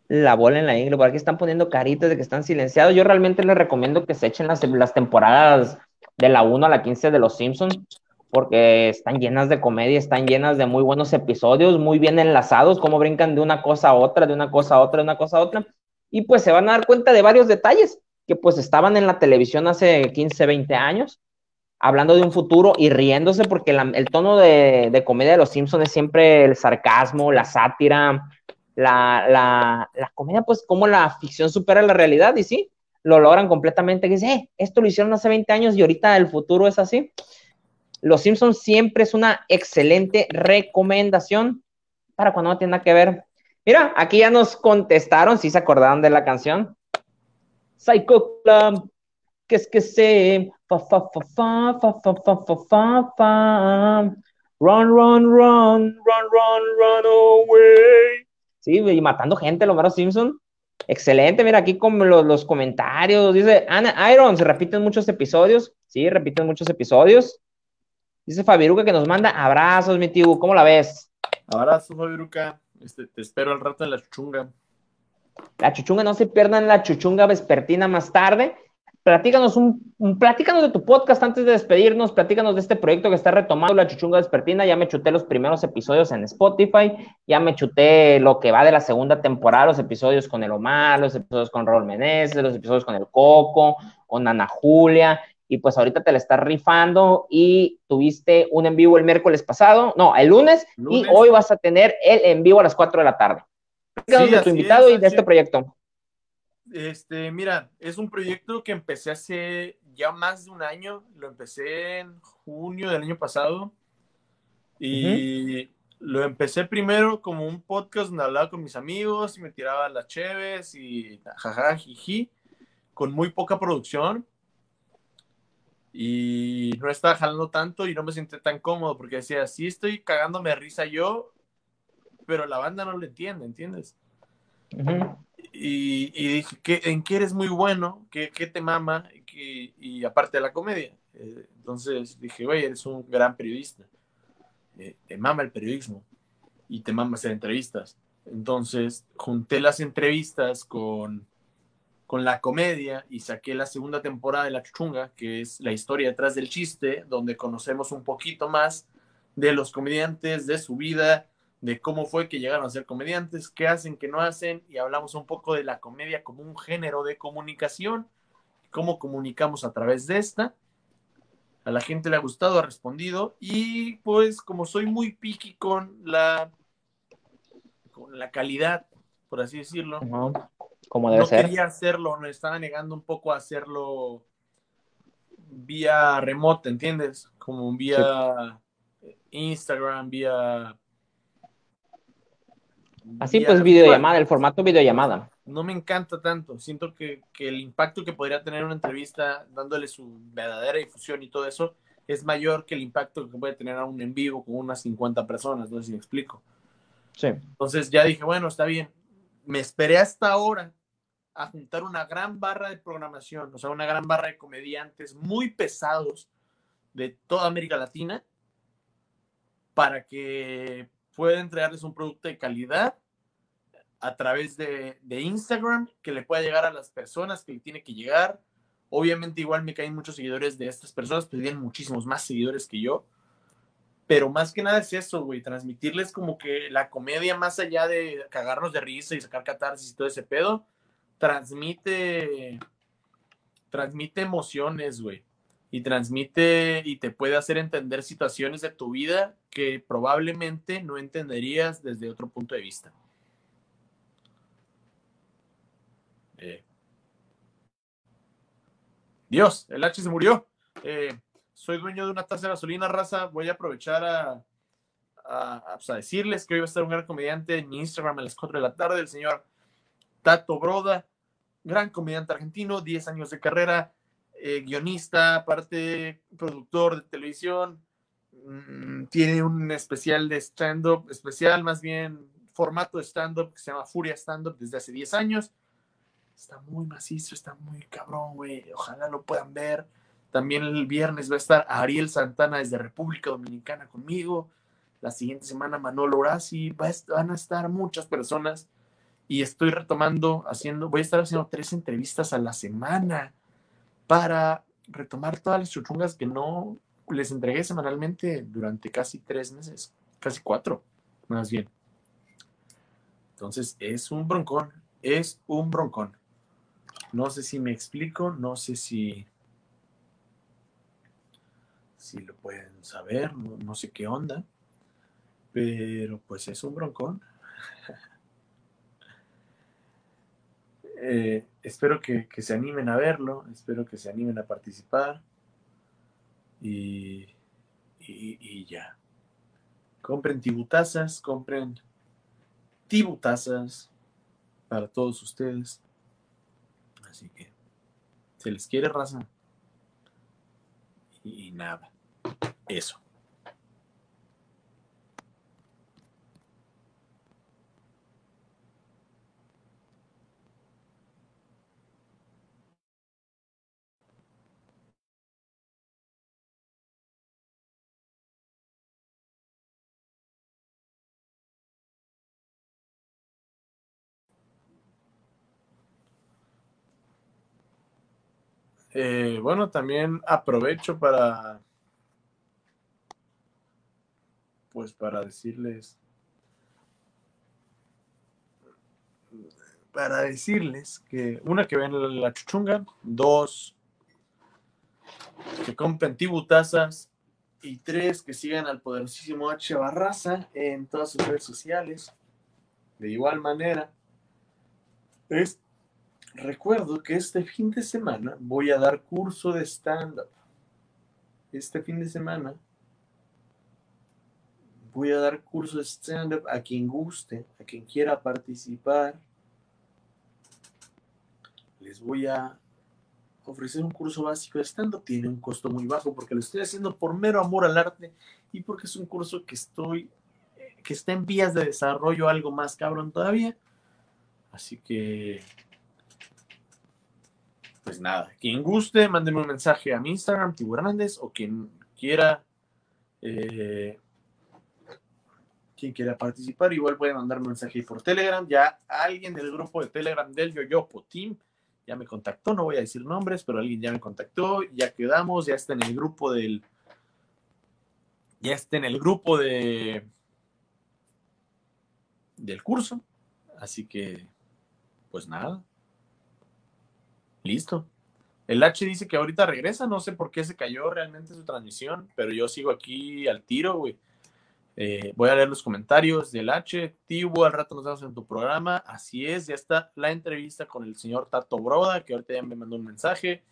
la bola en la ingle. Por aquí están poniendo caritas de que están silenciados. Yo realmente les recomiendo que se echen las, temporadas de la 1 a la 15 de Los Simpsons, porque están llenas de comedia, están llenas de muy buenos episodios, muy bien enlazados, como brincan de una cosa a otra, de una cosa a otra, de una cosa a otra y pues se van a dar cuenta de varios detalles que pues estaban en la televisión hace 15, 20 años, hablando de un futuro y riéndose porque el tono de, comedia de los Simpsons es siempre el sarcasmo, la sátira, la, la, comedia, pues como la ficción supera la realidad y sí, lo logran completamente, que dice, eh, esto lo hicieron hace 20 años y ahorita el futuro es así. Los Simpsons siempre es una excelente recomendación para cuando no tenga que ver Mira, aquí ya nos contestaron, si se acordaron de la canción. Psycho Club, que es que se fa fa fa fa fa fa fa fa fa run run run run run run away. Sí, y matando gente, Lomero Simpson. Excelente, mira aquí los, los comentarios. Dice Ana Iron, se repiten muchos episodios. Sí, repiten muchos episodios. Dice Fabiruca que nos manda abrazos, mi tío. ¿Cómo la ves? Abrazos, Fabiruca. Este, te espero al rato en la chuchunga. La chuchunga, no se pierdan la chuchunga vespertina más tarde. Platícanos un, platícanos de tu podcast antes de despedirnos, platícanos de este proyecto que está retomando la Chuchunga Despertina, ya me chuté los primeros episodios en Spotify, ya me chuté lo que va de la segunda temporada, los episodios con el Omar, los episodios con Raúl Meneses, los episodios con el Coco, con Ana Julia, y pues ahorita te la estás rifando y tuviste un en vivo el miércoles pasado, no, el lunes, y hoy vas a tener el en vivo a las 4 de la tarde. Platícanos de tu invitado y de este proyecto. Este, mira, es un proyecto que empecé hace ya más de un año. Lo empecé en junio del año pasado. Y lo empecé primero como un podcast donde hablaba con mis amigos y me tiraba las cheves y jaja, jiji, con muy poca producción. Y no estaba jalando tanto y no me sentí tan cómodo porque decía, sí estoy cagándome de risa yo, pero la banda no lo entiende, ¿entiendes? Y, dije, ¿qué, ¿en qué eres muy bueno? ¿Qué, qué te mama? y aparte de la comedia. Eh, entonces dije, güey, eres un gran periodista. Eh, te mama el periodismo y te mama hacer entrevistas. Entonces junté las entrevistas con, con la comedia y saqué la segunda temporada de La Chuchunga, que es la historia detrás del chiste, donde conocemos un poquito más de los comediantes, de su vida, de cómo fue que llegaron a ser comediantes, qué hacen, qué no hacen, y hablamos un poco de la comedia como un género de comunicación, cómo comunicamos a través de esta. A la gente le ha gustado, ha respondido, y pues como soy muy picky con la, con la calidad, por así decirlo, como debe no quería hacerlo, me estaba negando un poco a hacerlo vía remota, ¿entiendes? Como vía Instagram, vía Así pues, videollamada, el formato videollamada. No me encanta tanto. Siento que, el impacto que podría tener una entrevista dándole su verdadera difusión y todo eso es mayor que el impacto que puede tener a un en vivo con unas 50 personas. No sé si me explico. Sí. Entonces ya dije, bueno, está bien. Me esperé hasta ahora a juntar una gran barra de programación, o sea, una gran barra de comediantes muy pesados de toda América Latina para que puede entregarles un producto de calidad a través de, Instagram que le pueda llegar a las personas que le tiene que llegar. Obviamente igual me caen muchos seguidores de estas personas, pero tienen muchísimos más seguidores que yo. Pero más que nada es eso, güey, transmitirles como que la comedia más allá de cagarnos de risa y sacar catarsis y todo ese pedo, transmite, transmite emociones, güey y transmite y te puede hacer entender situaciones de tu vida que probablemente no entenderías desde otro punto de vista. Eh. Dios, el H se murió. Eh, soy dueño de una taza de gasolina, raza. Voy a aprovechar a, pues, a, decirles que hoy va a estar un gran comediante en mi Instagram a las 4 de la tarde, el señor Tato Broda, gran comediante argentino, 10 años de carrera, eh, guionista, aparte productor de televisión, mm, tiene un especial de stand-up, especial más bien formato de stand-up que se llama Furia Stand-up desde hace 10 años. Está muy macizo, está muy cabrón, güey. Ojalá lo puedan ver. También el viernes va a estar Ariel Santana desde República Dominicana conmigo. La siguiente semana Manolo Horaci. van a estar muchas personas. Y estoy retomando, haciendo, voy a estar haciendo tres entrevistas a la semana para retomar todas las chuchungas que no les entregué semanalmente durante casi tres meses, casi cuatro, más bien. Entonces, es un broncón, es un broncón. No sé si me explico, no sé si, si lo pueden saber, no, no sé qué onda, pero pues es un broncón. Eh, espero que, se animen a verlo, espero que se animen a participar y, y, ya. Compren tibutazas, compren tibutazas para todos ustedes. Así que se les quiere raza. y nada, eso. Eh, bueno, también aprovecho para, pues para decirles, para decirles que una que ven la chuchunga, dos que compren tibutazas y tres que sigan al poderosísimo H Barraza en todas sus redes sociales. De igual manera, es recuerdo que este fin de semana voy a dar curso de stand-up. Este fin de semana voy a dar curso de stand-up a quien guste, a quien quiera participar. Les voy a ofrecer un curso básico de stand-up. Tiene un costo muy bajo porque lo estoy haciendo por mero amor al arte y porque es un curso que estoy, que está en vías de desarrollo algo más cabrón todavía. Así que pues nada, quien guste, mándeme un mensaje a mi Instagram, Tiburandes, o quien quiera, eh, quien quiera participar, igual puede mandarme un mensaje por Telegram. Ya alguien del grupo de Telegram del Yoyopo Team ya me contactó, no voy a decir nombres, pero alguien ya me contactó, ya quedamos, ya está en el grupo del, ya está en el grupo de del curso, así que, pues nada, Listo. El H dice que ahorita regresa, no sé por qué se cayó realmente su transmisión, pero yo sigo aquí al tiro, güey. Eh, voy a leer los comentarios del H. Tibu, al rato nos vemos en tu programa. Así es, ya está la entrevista con el señor Tato Broda, que ahorita ya me mandó un mensaje.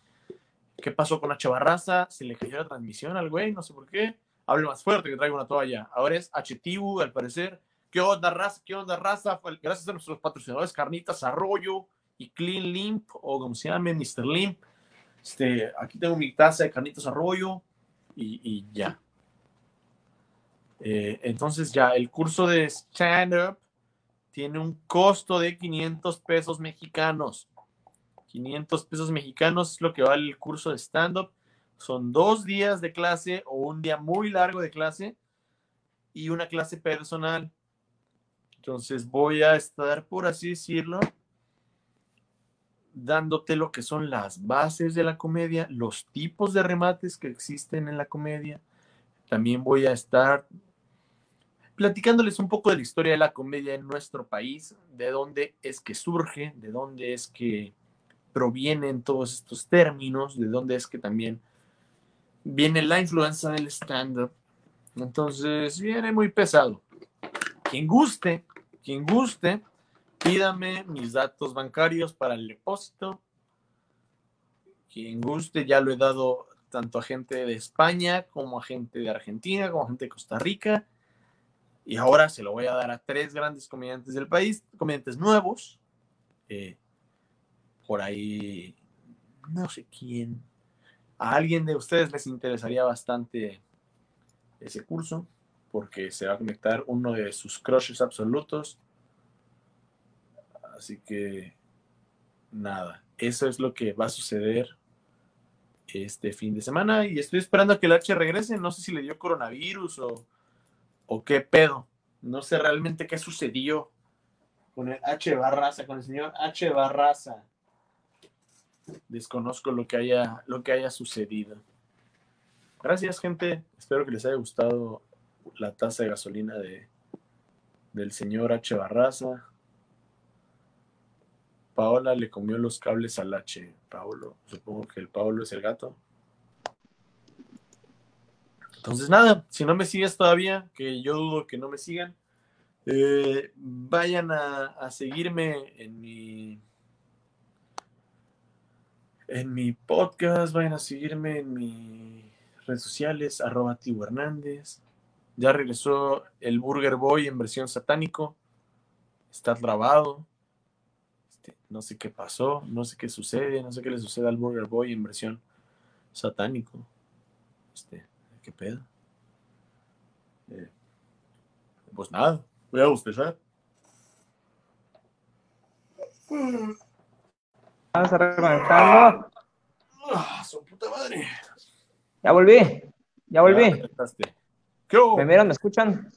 ¿Qué pasó con H Barraza? Se le cayó la transmisión al güey, no sé por qué. Hable más fuerte que traigo una toalla. Ahora es H Tibu, al parecer. ¿Qué onda, raza? ¿Qué onda, raza? Gracias a nuestros patrocinadores Carnitas Arroyo, y Clean Limp, o como se llame, Mr. Limp. Este, aquí tengo mi taza de carnitas arroyo y, ya. Eh, entonces ya, el curso de stand-up tiene un costo de 500 pesos mexicanos. 500 pesos mexicanos es lo que vale el curso de stand-up. Son dos días de clase o un día muy largo de clase y una clase personal. Entonces voy a estar, por así decirlo, dándote lo que son las bases de la comedia, los tipos de remates que existen en la comedia. También voy a estar platicándoles un poco de la historia de la comedia en nuestro país, de dónde es que surge, de dónde es que provienen todos estos términos, de dónde es que también viene la influencia del stand-up. Entonces, viene muy pesado. Quien guste, quien guste, Pídame mis datos bancarios para el depósito. Quien guste, ya lo he dado tanto a gente de España como a gente de Argentina, como a gente de Costa Rica. Y ahora se lo voy a dar a tres grandes comediantes del país, comediantes nuevos. Por ahí, no sé quién. A alguien de ustedes les interesaría bastante ese curso, porque se va a conectar uno de sus crushes absolutos Así que nada, eso es lo que va a suceder este fin de semana y estoy esperando a que el H regrese. No sé si le dio coronavirus o, o qué pedo. No sé realmente qué sucedió con el H Barraza, con el señor H Barraza. Desconozco lo que haya, lo que haya sucedido. Gracias, gente. Espero que les haya gustado la taza de gasolina de, del señor H Barraza. Paola le comió los cables al H. Paolo, supongo que el Paolo es el gato. Entonces, nada, si no me sigues todavía, que yo dudo que no me sigan, eh, vayan a, seguirme en mi en mi podcast, vayan a seguirme en mis redes sociales, arroba Hernández. Ya regresó el Burger Boy en versión satánico. Está grabado. Este, no sé qué pasó, no sé qué sucede, no sé qué le sucede al Burger Boy en versión satánico. Este, ¿qué pedo? Eh, pues nada, voy a bostezar. Vamos arrancando. Ah, su puta madre. Ya volví, ya volví. ¿Qué ¿Me miran, me escuchan?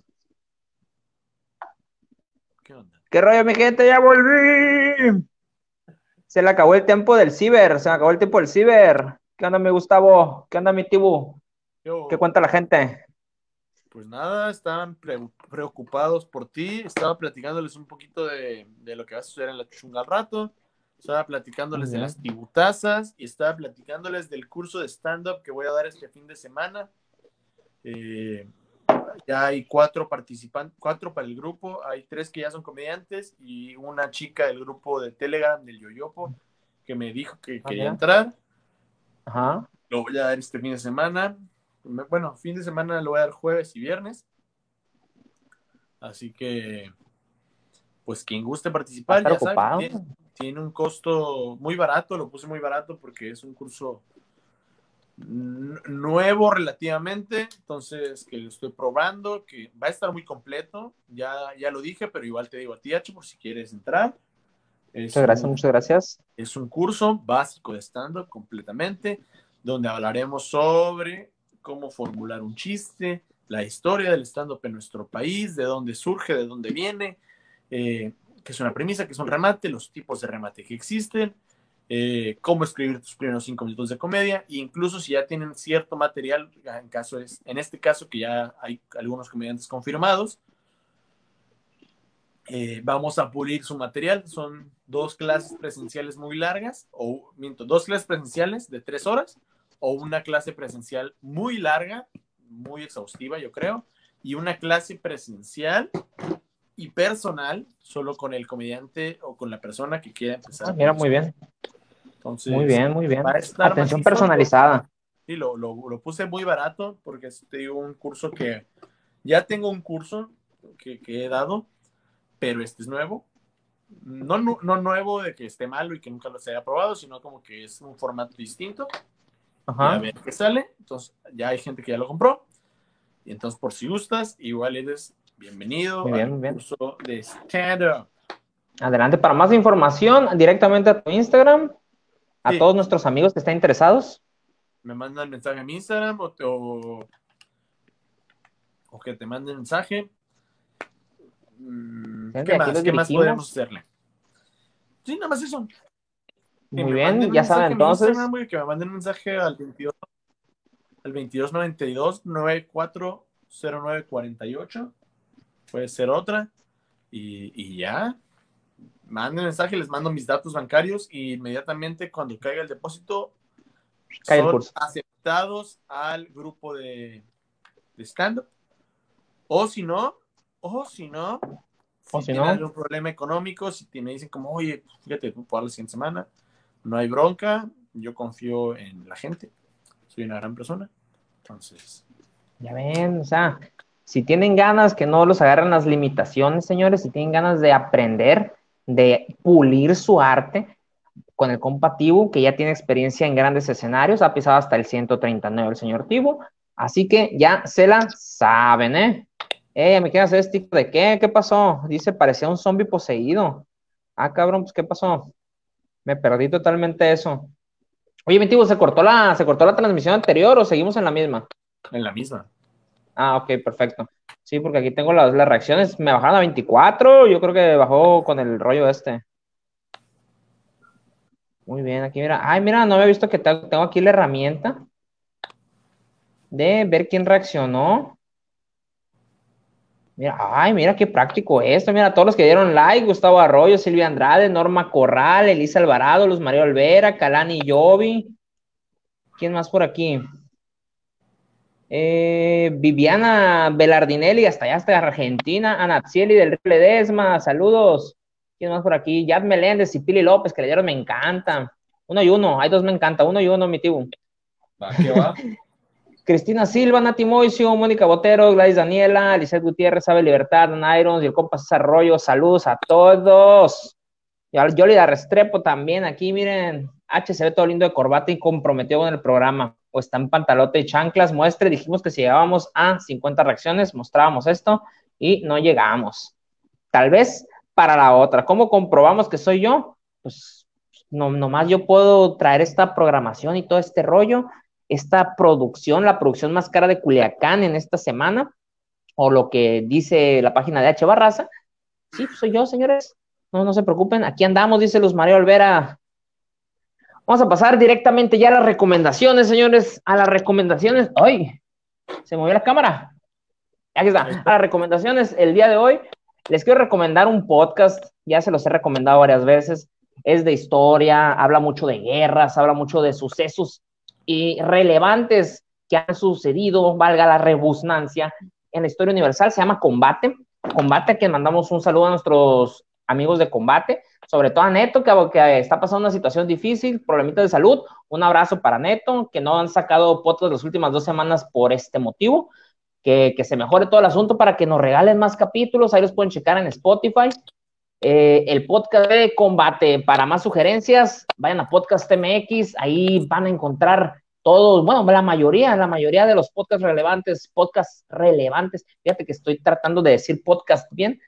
¿Qué rollo, mi gente? ¡Ya volví! Se le acabó el tiempo del ciber, se me acabó el tiempo del ciber. ¿Qué onda, mi Gustavo? ¿Qué onda, mi Tibu? ¿Qué cuenta la gente? Pues nada, estaban preocupados por ti. Estaba platicándoles un poquito de, lo que va a suceder en la chunga al rato. Estaba platicándoles de las tibutazas y estaba platicándoles del curso de stand-up que voy a dar este fin de semana. Eh, ya hay cuatro participantes, cuatro para el grupo. Hay tres que ya son comediantes y una chica del grupo de Telegram del Yoyopo que me dijo que quería entrar. Ajá. Lo voy a dar este fin de semana. Bueno, fin de semana lo voy a dar jueves y viernes. Así que, pues quien guste participar, ya sabe, tiene, un costo muy barato, lo puse muy barato porque es un curso nuevo relativamente, entonces que lo estoy probando, que va a estar muy completo, ya, ya lo dije, pero igual te digo a ti, H, por si quieres entrar. muchas gracias, muchas gracias. Es un curso básico de stand-up completamente, donde hablaremos sobre cómo formular un chiste, la historia del stand-up en nuestro país, de dónde surge, de dónde viene, eh, que es una premisa, que es un remate, los tipos de remate que existen, eh, cómo escribir tus primeros cinco minutos de comedia, e incluso si ya tienen cierto material, en, caso es, en este caso que ya hay algunos comediantes confirmados, eh, vamos a pulir su material. Son dos clases presenciales muy largas, o miento, dos clases presenciales de tres horas, o una clase presencial muy larga, muy exhaustiva, yo creo, y una clase presencial y personal, solo con el comediante o con la persona que quiera empezar. Ah, mira, muy bien. Entonces, muy bien, muy bien. Atención personalizada. Sí, lo, lo, lo, puse muy barato porque es un curso que ya tengo un curso que, que, he dado, pero este es nuevo. No, no, no nuevo de que esté malo y que nunca lo haya probado, sino como que es un formato distinto a ver qué sale. Entonces, ya hay gente que ya lo compró. Y entonces, por si gustas, igual eres bienvenido bien, al curso de stand Adelante, para más información, directamente a tu Instagram, a todos nuestros amigos que estén interesados. Me mandan mensaje a mi Instagram o, o, que te manden mensaje. Mm, ¿Qué, más? ¿Qué más podemos hacerle? Sí, nada más eso. Muy bien, ya saben entonces. que me manden un mensaje al 22, al 2292 940948. Puede ser otra. Y, y ya. Manden mensaje, les mando mis datos bancarios y inmediatamente cuando caiga el depósito son aceptados al grupo de, de stand-up. O si no, o si no, si, tienen no? algún problema económico, si me dicen como, oye, fíjate, puedo la siguiente semana, no hay bronca, yo confío en la gente, soy una gran persona, entonces... Ya ven, o sea, si tienen ganas que no los agarren las limitaciones, señores, si tienen ganas de aprender, de pulir su arte, con el compativo, que ya tiene experiencia en grandes escenarios, ha pisado hasta el 139 el señor Tibo, así que ya se la saben, ¿eh? Eh, ¿me quieres hacer este tipo de qué? ¿Qué pasó? Dice, parecía un zombie poseído. Ah, cabrón, pues, ¿qué pasó? Me perdí totalmente eso. Oye, Mitivo, ¿se cortó la, ¿se cortó la transmisión anterior o seguimos en la misma? En la misma. Ah, ok, perfecto. Sí, porque aquí tengo las, reacciones. Me bajaron a 24. Yo creo que bajó con el rollo este. Muy bien, aquí mira. Ay, mira, no había visto que tengo aquí la herramienta de ver quién reaccionó. Mira, ay, mira qué práctico esto. Mira, todos los que dieron like, Gustavo Arroyo, Silvia Andrade, Norma Corral, Elisa Alvarado, Luz María Olvera, Calani Yovi. ¿Quién más por aquí? Eh, Viviana Belardinelli, hasta allá, hasta Argentina. Anatsieli del Río Ledesma, saludos. ¿Quién más por aquí? Yad Meléndez y Pili López, que le dieron, me encantan. Uno y uno, hay dos me encanta, uno y uno, mi tío. Va, ¿qué va? Cristina Silva, Nati Moisio, Mónica Botero, Gladys Daniela, Lizeth Gutiérrez, Sabe Libertad, Irons y el compa César Arroyo. Saludos a todos. Y ahora Yoli Restrepo también aquí, miren. H se ve todo lindo de corbata y comprometido con el programa. O está en pantalote y chanclas. Muestre, dijimos que si llegábamos a 50 reacciones, mostrábamos esto y no llegamos. Tal vez para la otra. ¿Cómo comprobamos que soy yo? Pues no, nomás yo puedo traer esta programación y todo este rollo esta producción, la producción más cara de Culiacán en esta semana, o lo que dice la página de H. Barraza. Sí, pues soy yo, señores. No, no se preocupen. Aquí andamos, dice Luz María Olvera. Vamos a pasar directamente ya a las recomendaciones, señores. A las recomendaciones. ¡Ay! Se movió la cámara. Aquí está. A las recomendaciones el día de hoy. Les quiero recomendar un podcast. Ya se los he recomendado varias veces. Es de historia, habla mucho de guerras, habla mucho de sucesos y relevantes que han sucedido, valga la rebusnancia, en la historia universal. Se llama Combate. Combate, a quien mandamos un saludo a nuestros amigos de combate, sobre todo a Neto, que, que, está pasando una situación difícil, problemitas de salud. Un abrazo para Neto, que no han sacado fotos las últimas dos semanas por este motivo. Que, que, se mejore todo el asunto para que nos regalen más capítulos. Ahí los pueden checar en Spotify. Eh, el podcast de combate. Para más sugerencias, vayan a Podcast MX. Ahí van a encontrar todos, bueno, la mayoría, la mayoría de los podcasts relevantes, podcasts relevantes. Fíjate que estoy tratando de decir podcast bien,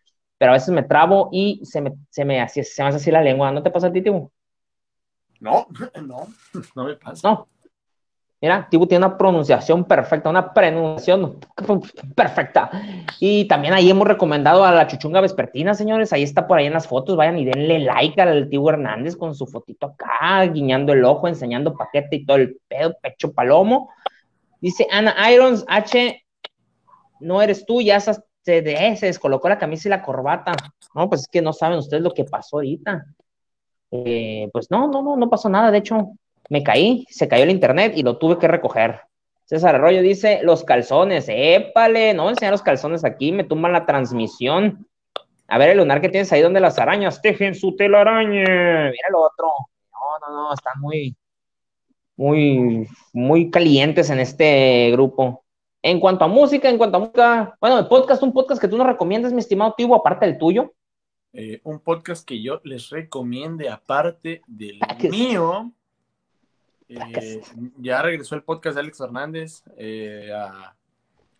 pero a veces me trabo y se me, se me, hace, se me hace así la lengua. ¿No te pasa a ti, Tibu? No, no, no me pasa. No. Mira, Tibu tiene una pronunciación perfecta, una pronunciación perfecta. Y también ahí hemos recomendado a la chuchunga vespertina, señores. Ahí está por ahí en las fotos. Vayan y denle like al Tibu Hernández con su fotito acá, guiñando el ojo, enseñando paquete y todo el pedo, pecho palomo. Dice Ana Irons, H, no eres tú, ya se, se descolocó la camisa y la corbata. No, pues es que no saben ustedes lo que pasó ahorita. Eh, pues no, no, no, no pasó nada. De hecho, me caí, se cayó el internet y lo tuve que recoger. César Arroyo dice, los calzones, épale, no enseñar los calzones aquí, me tumban la transmisión. A ver, el lunar que tienes ahí donde las arañas, tejen su telaraña. Mira lo otro. No, no, no, están muy, muy, muy calientes en este grupo. En cuanto a música, en cuanto a música, bueno, el podcast, un podcast que tú nos recomiendas, mi estimado Tibo, aparte del tuyo. Eh, un podcast que yo les recomiende aparte del mío. Eh, ya regresó el podcast de Alex Hernández eh, a,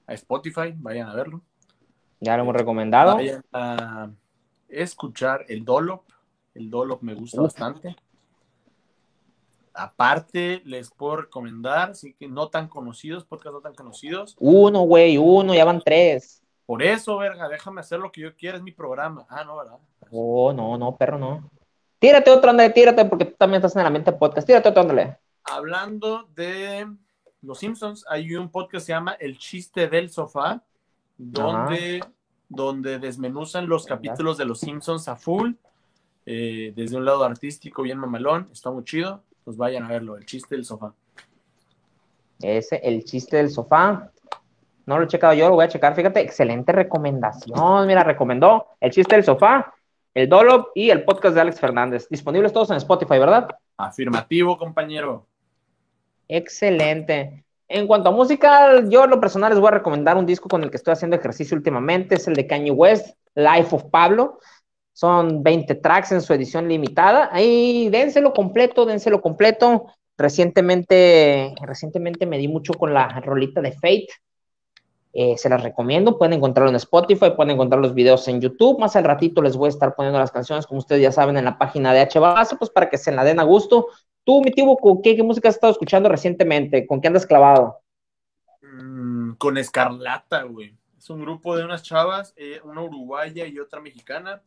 Spotify, vayan a verlo. Ya lo hemos recomendado. Vayan a escuchar el Dolop. El Dolop me gusta bastante. Aparte, les puedo recomendar, sí que no tan conocidos, podcast no tan conocidos. Uno, güey, uno, ya van tres. Por eso, verga, déjame hacer lo que yo quiera, es mi programa. Ah, no, ¿verdad? Oh, no, no, perro, no. Tírate otro, ándale, tírate, porque tú también estás en la mente podcast. Tírate otro, ándale hablando de Los Simpsons, hay un podcast que se llama El chiste del sofá, donde, donde desmenuzan los capítulos de Los Simpsons a full, eh, desde un lado artístico bien mamalón, está muy chido, pues vayan a verlo, El chiste del sofá. Ese, El chiste del sofá. No lo he checado yo, lo voy a checar. Fíjate, excelente recomendación. Mira, recomendó El chiste del sofá, el Dolop y el podcast de Alex Fernández. Disponibles todos en Spotify, ¿verdad? Afirmativo, compañero. Excelente. En cuanto a música, yo lo personal les voy a recomendar un disco con el que estoy haciendo ejercicio últimamente, es el de Kanye West, Life of Pablo. Son 20 tracks en su edición limitada. Ahí dénselo completo, dénselo completo. Recientemente, recientemente me di mucho con la rolita de Fate. Eh, se las recomiendo, pueden encontrarlo en Spotify, pueden encontrar los videos en YouTube. Más al ratito les voy a estar poniendo las canciones, como ustedes ya saben, en la página de H pues para que se la den a gusto. Tú, mi tío, ¿qué, ¿qué, música has estado escuchando recientemente? ¿Con qué andas clavado? Mm, con Escarlata, güey. Es un grupo de unas chavas, eh, una uruguaya y otra mexicana.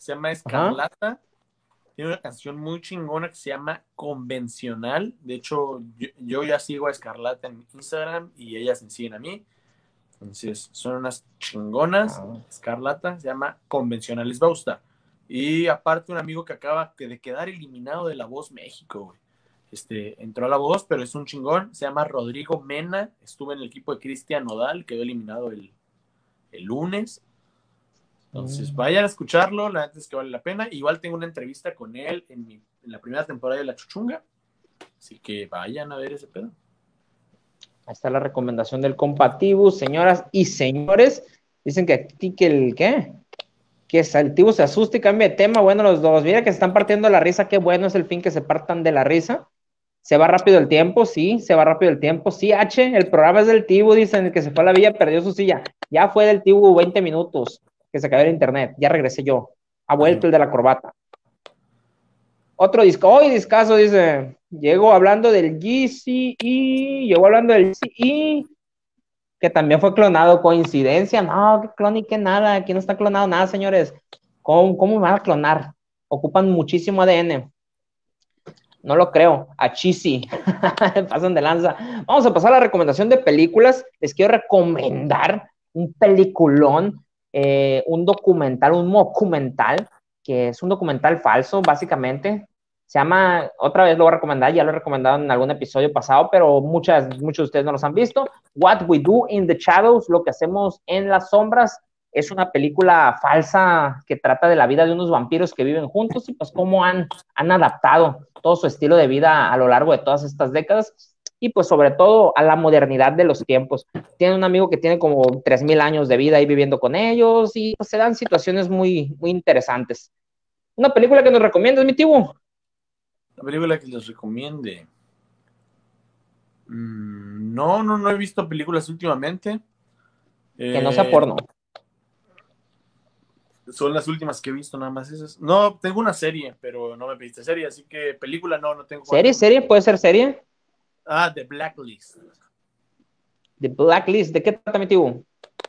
Se llama Escarlata. Tiene una canción muy chingona que se llama Convencional. De hecho, yo, ya sigo a Escarlata en Instagram y ellas me siguen a mí. Entonces, son unas chingonas. Ah. Escarlata se llama Convencional. Les va a gustar. Y aparte un amigo que acaba de quedar eliminado de La Voz México, güey. Este, entró a La Voz, pero es un chingón. Se llama Rodrigo Mena. Estuvo en el equipo de Cristian Nodal, quedó eliminado el, lunes. Entonces, mm. vayan a escucharlo, la verdad es que vale la pena. Igual tengo una entrevista con él en, en la primera temporada de La Chuchunga. Así que vayan a ver ese pedo. Ahí está la recomendación del compativo, señoras y señores. Dicen que aquí que el qué? que Saltivo se asuste y cambie de tema. Bueno, los dos, mira que se están partiendo la risa, qué bueno es el fin que se partan de la risa. Se va rápido el tiempo, sí, se va rápido el tiempo. Sí, H, el programa es del Tibu, dicen que se fue a la villa, perdió su silla. Ya fue del Tibu 20 minutos que se cayó el internet, ya regresé yo. Ha vuelto el de la corbata. Otro disco, hoy discaso, dice. Llego hablando del GCE, llegó hablando del GCE, que también fue clonado. Coincidencia, no, que clon y que nada, aquí no está clonado nada, señores. ¿Cómo, cómo van a clonar? Ocupan muchísimo ADN. No lo creo. A Chisi. Pasan de lanza. Vamos a pasar a la recomendación de películas. Les quiero recomendar un peliculón, eh, un documental, un documental, que es un documental falso, básicamente. Se llama, otra vez lo voy a recomendar, ya lo he recomendado en algún episodio pasado, pero muchas, muchos de ustedes no los han visto. What We Do in the Shadows, lo que hacemos en las sombras, es una película falsa que trata de la vida de unos vampiros que viven juntos y pues cómo han, han adaptado todo su estilo de vida a lo largo de todas estas décadas y pues sobre todo a la modernidad de los tiempos. Tiene un amigo que tiene como 3.000 años de vida ahí viviendo con ellos y pues, se dan situaciones muy, muy interesantes. ¿Una película que nos recomiendas, mi tío? La película que les recomiende. Mm, no, no, no he visto películas últimamente. Que no sea eh, porno. Son las últimas que he visto, nada más esas. No, tengo una serie, pero no me pediste serie, así que película no, no tengo. ¿Serie? ¿Serie? ¿Puede ser serie? Ah, The Blacklist. The Blacklist, ¿de qué trata mi?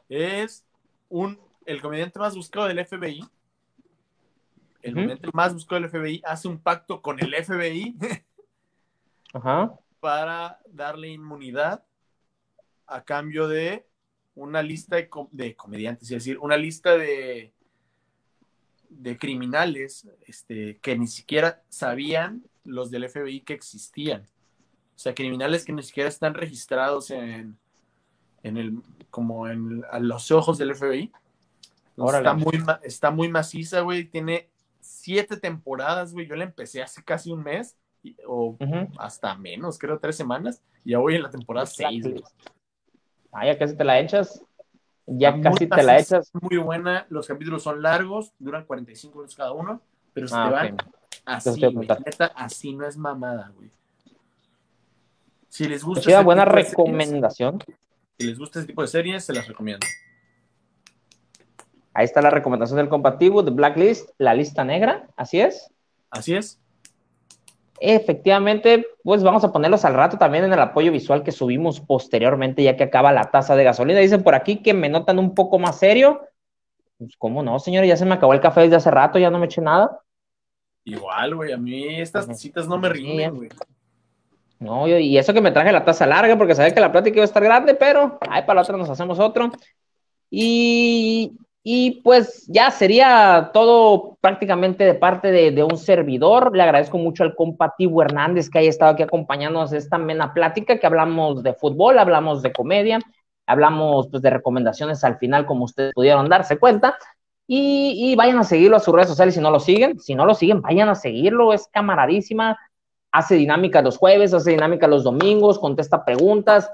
Es un, el comediante más buscado del FBI el momento más buscado del FBI, hace un pacto con el FBI para darle inmunidad a cambio de una lista de, comediantes, es decir, una lista de, de criminales este, que ni siquiera sabían los del FBI que existían. O sea, criminales que ni siquiera están registrados en, en el, como en a los ojos del FBI. Está muy, está muy maciza, güey. Tiene siete temporadas, güey. Yo la empecé hace casi un mes, o hasta menos, creo, tres semanas. Y ya voy en la temporada seis, güey. Ah, ya casi te la echas. Ya casi te la echas. Muy buena. Los capítulos son largos, duran 45 minutos cada uno, pero se ah, te van así, güey. así no es mamada, güey. Si les gusta. buena recomendación. si les gusta este tipo de series, se las recomiendo. Ahí está la recomendación del compatible, de Blacklist, la lista negra, así es. Así es. Efectivamente, pues vamos a ponerlos al rato también en el apoyo visual que subimos posteriormente, ya que acaba la tasa de gasolina. Dicen por aquí que me notan un poco más serio. Pues, ¿cómo no, señor? Ya se me acabó el café desde hace rato, ya no me eché nada. Igual, güey, a mí estas citas no me rinden, güey. No, y eso que me traje la taza larga, porque sabía que la plática iba a estar grande, pero ahí para la otra nos hacemos otro. Y y pues ya sería todo prácticamente de parte de, un servidor. Le agradezco mucho al compativo Hernández que haya estado aquí acompañándonos esta mena plática, que hablamos de fútbol, hablamos de comedia, hablamos pues, de recomendaciones al final, como ustedes pudieron darse cuenta. Y, y, vayan a seguirlo a sus redes sociales si no lo siguen. Si no lo siguen, vayan a seguirlo. Es camaradísima. Hace dinámica los jueves, hace dinámica los domingos, contesta preguntas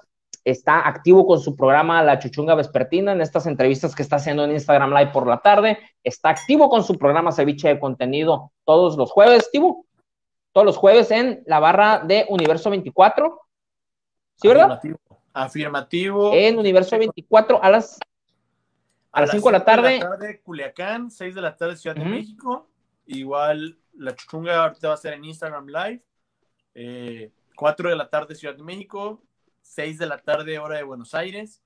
está activo con su programa La Chuchunga Vespertina en estas entrevistas que está haciendo en Instagram Live por la tarde. Está activo con su programa Ceviche de Contenido todos los jueves, activo. Todos los jueves en la barra de Universo 24. ¿Sí, verdad? Afirmativo. Afirmativo. En Universo 24 a las, a, las 5 de la tarde. De la tarde, Culiacán, 6 de la tarde, Ciudad de México. Igual La Chuchunga ahorita va a ser en Instagram Live. 4 eh, de la tarde, Ciudad de México. 6 de la tarde, hora de Buenos Aires,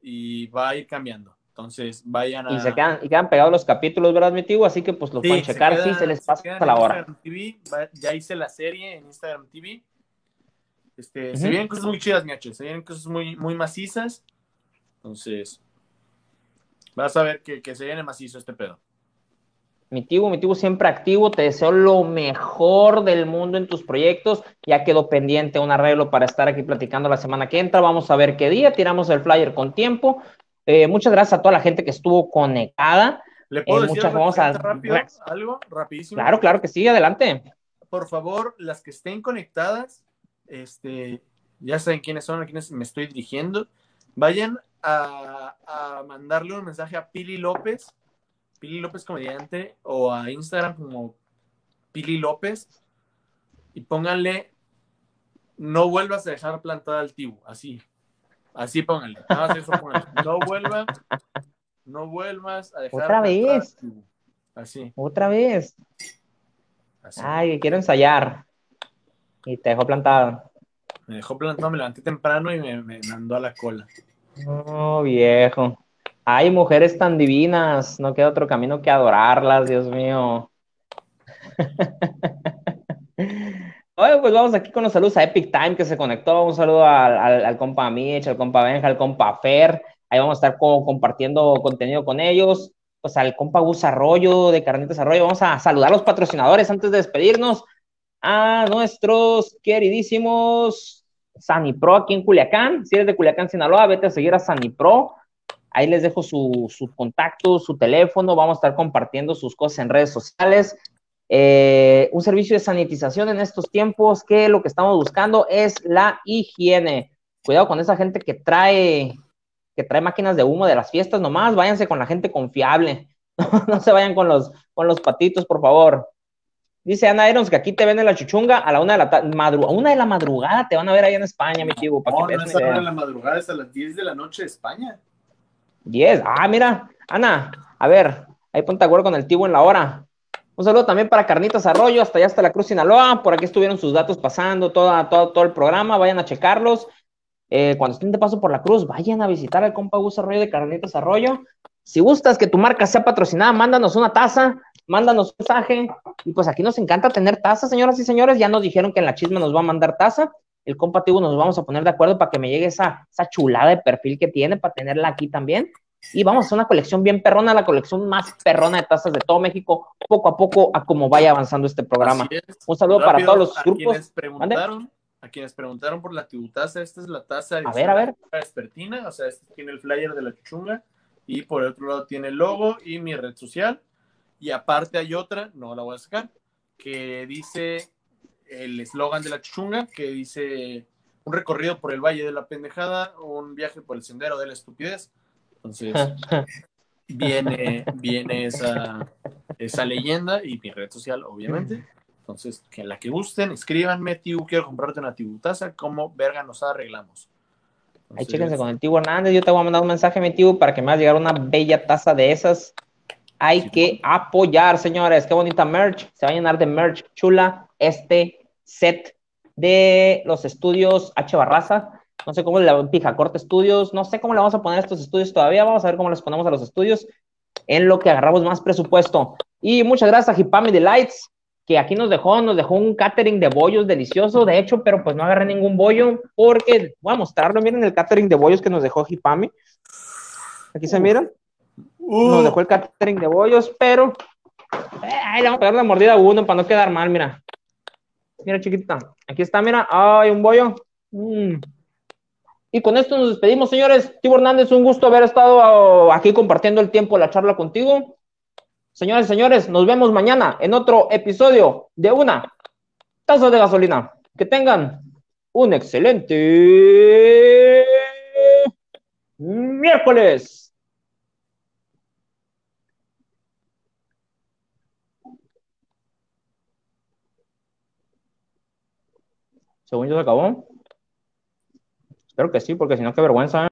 y va a ir cambiando. Entonces, vayan a. Y se quedan, y quedan pegados los capítulos, ¿verdad, mi tío? Así que pues los pueden checar, si se les pasa a la hora. ya hice la serie en Instagram TV. Este, Se vienen cosas muy chidas, Miache. Se vienen cosas muy, muy macizas. Entonces, vas a ver que, que se viene macizo este pedo. Mi tío, mi tío siempre activo, te deseo lo mejor del mundo en tus proyectos. Ya quedó pendiente un arreglo para estar aquí platicando la semana que entra. Vamos a ver qué día, tiramos el flyer con tiempo. Eh, muchas gracias a toda la gente que estuvo conectada. ¿Le puedo eh, decir rápido, algo rapidísimo? Claro, claro que sí, adelante. Por favor, las que estén conectadas, este, ya saben quiénes son, a quiénes me estoy dirigiendo, vayan a, a mandarle un mensaje a Pili López Pili López Comediante o a Instagram como Pili López y pónganle no vuelvas a dejar plantada al tibu, así. Así pónganle. No vuelvas, no vuelvas a dejar Otra vez. Así. Otra vez. Ay, quiero ensayar. Y te dejó plantada. Me dejó plantado, me levanté temprano y me, me mandó a la cola. No, viejo. Hay mujeres tan divinas, no queda otro camino que adorarlas, Dios mío. Oye, pues vamos aquí con los saludos a Epic Time que se conectó. Un saludo al, compa Mitch, al compa Benja, al compa Fer. Ahí vamos a estar compartiendo contenido con ellos. Pues al compa Gus Arroyo de Carnitas Arroyo. Vamos a saludar a los patrocinadores antes de despedirnos. A nuestros queridísimos Sanipro aquí en Culiacán. Si eres de Culiacán, Sinaloa, vete a seguir a Sanipro. Ahí les dejo su, su contacto, su teléfono. Vamos a estar compartiendo sus cosas en redes sociales. Eh, un servicio de sanitización en estos tiempos que lo que estamos buscando es la higiene. Cuidado con esa gente que trae, que trae máquinas de humo de las fiestas nomás, váyanse con la gente confiable. no se vayan con los, con los patitos, por favor. Dice Ana Irons que aquí te venden la chuchunga a la una de la madrugada. Una de la madrugada te van a ver ahí en España, mi chivo. no, no es a la madrugada, es a las 10 de la noche de España. 10. Ah, mira, Ana, a ver, ahí ponte acuerdo con el tivo en la hora. Un saludo también para Carnitas Arroyo, hasta allá hasta la Cruz Sinaloa. Por aquí estuvieron sus datos pasando toda, todo el programa. Vayan a checarlos. Eh, cuando estén de paso por la Cruz, vayan a visitar al compa Gus Arroyo de Carnitas Arroyo. Si gustas que tu marca sea patrocinada, mándanos una taza, mándanos un mensaje. Y pues aquí nos encanta tener taza, señoras y señores. Ya nos dijeron que en la chisma nos va a mandar taza. El compa nos vamos a poner de acuerdo para que me llegue esa, esa chulada de perfil que tiene, para tenerla aquí también. Y vamos a hacer una colección bien perrona, la colección más perrona de tazas de todo México, poco a poco a cómo vaya avanzando este programa. Un saludo para todos los grupos. Quienes preguntaron, a quienes preguntaron por la tibutaza, esta es la taza a ver, a ver. expertina, o sea, este tiene el flyer de la chunga y por el otro lado tiene el logo y mi red social. Y aparte hay otra, no la voy a sacar, que dice el eslogan de la chunga, que dice un recorrido por el Valle de la Pendejada, un viaje por el Sendero de la Estupidez entonces, viene, viene esa, esa leyenda y mi red social, obviamente. Entonces, que la que gusten, escríbanme, tío, quiero comprarte una tibutaza, ¿cómo verga nos arreglamos? Ahí chéquense con el tío Hernández, yo te voy a mandar un mensaje, mi tío, para que me haga llegar una bella taza de esas. Hay que apoyar, señores, qué bonita merch, se va a llenar de merch chula este set de los estudios H. Barraza no sé cómo le Pijacorte Estudios, no sé cómo le vamos a poner a estos estudios todavía, vamos a ver cómo les ponemos a los estudios en lo que agarramos más presupuesto. Y muchas gracias a Hipami Delights, que aquí nos dejó, nos dejó un catering de bollos delicioso, de hecho, pero pues no agarré ningún bollo, porque voy a mostrarlo, miren el catering de bollos que nos dejó Hipami. Aquí se miran. Nos dejó el catering de bollos, pero eh, ahí le vamos a pegar la mordida a uno para no quedar mal, mira. Mira, chiquita. Aquí está, mira. Ay, un bollo. Mm. Y con esto nos despedimos, señores. Tibo Hernández, un gusto haber estado aquí compartiendo el tiempo, la charla contigo. Señores señores, nos vemos mañana en otro episodio de una taza de gasolina. Que tengan un excelente miércoles. Según yo se acabó. Espero que sí, porque si no, qué vergüenza.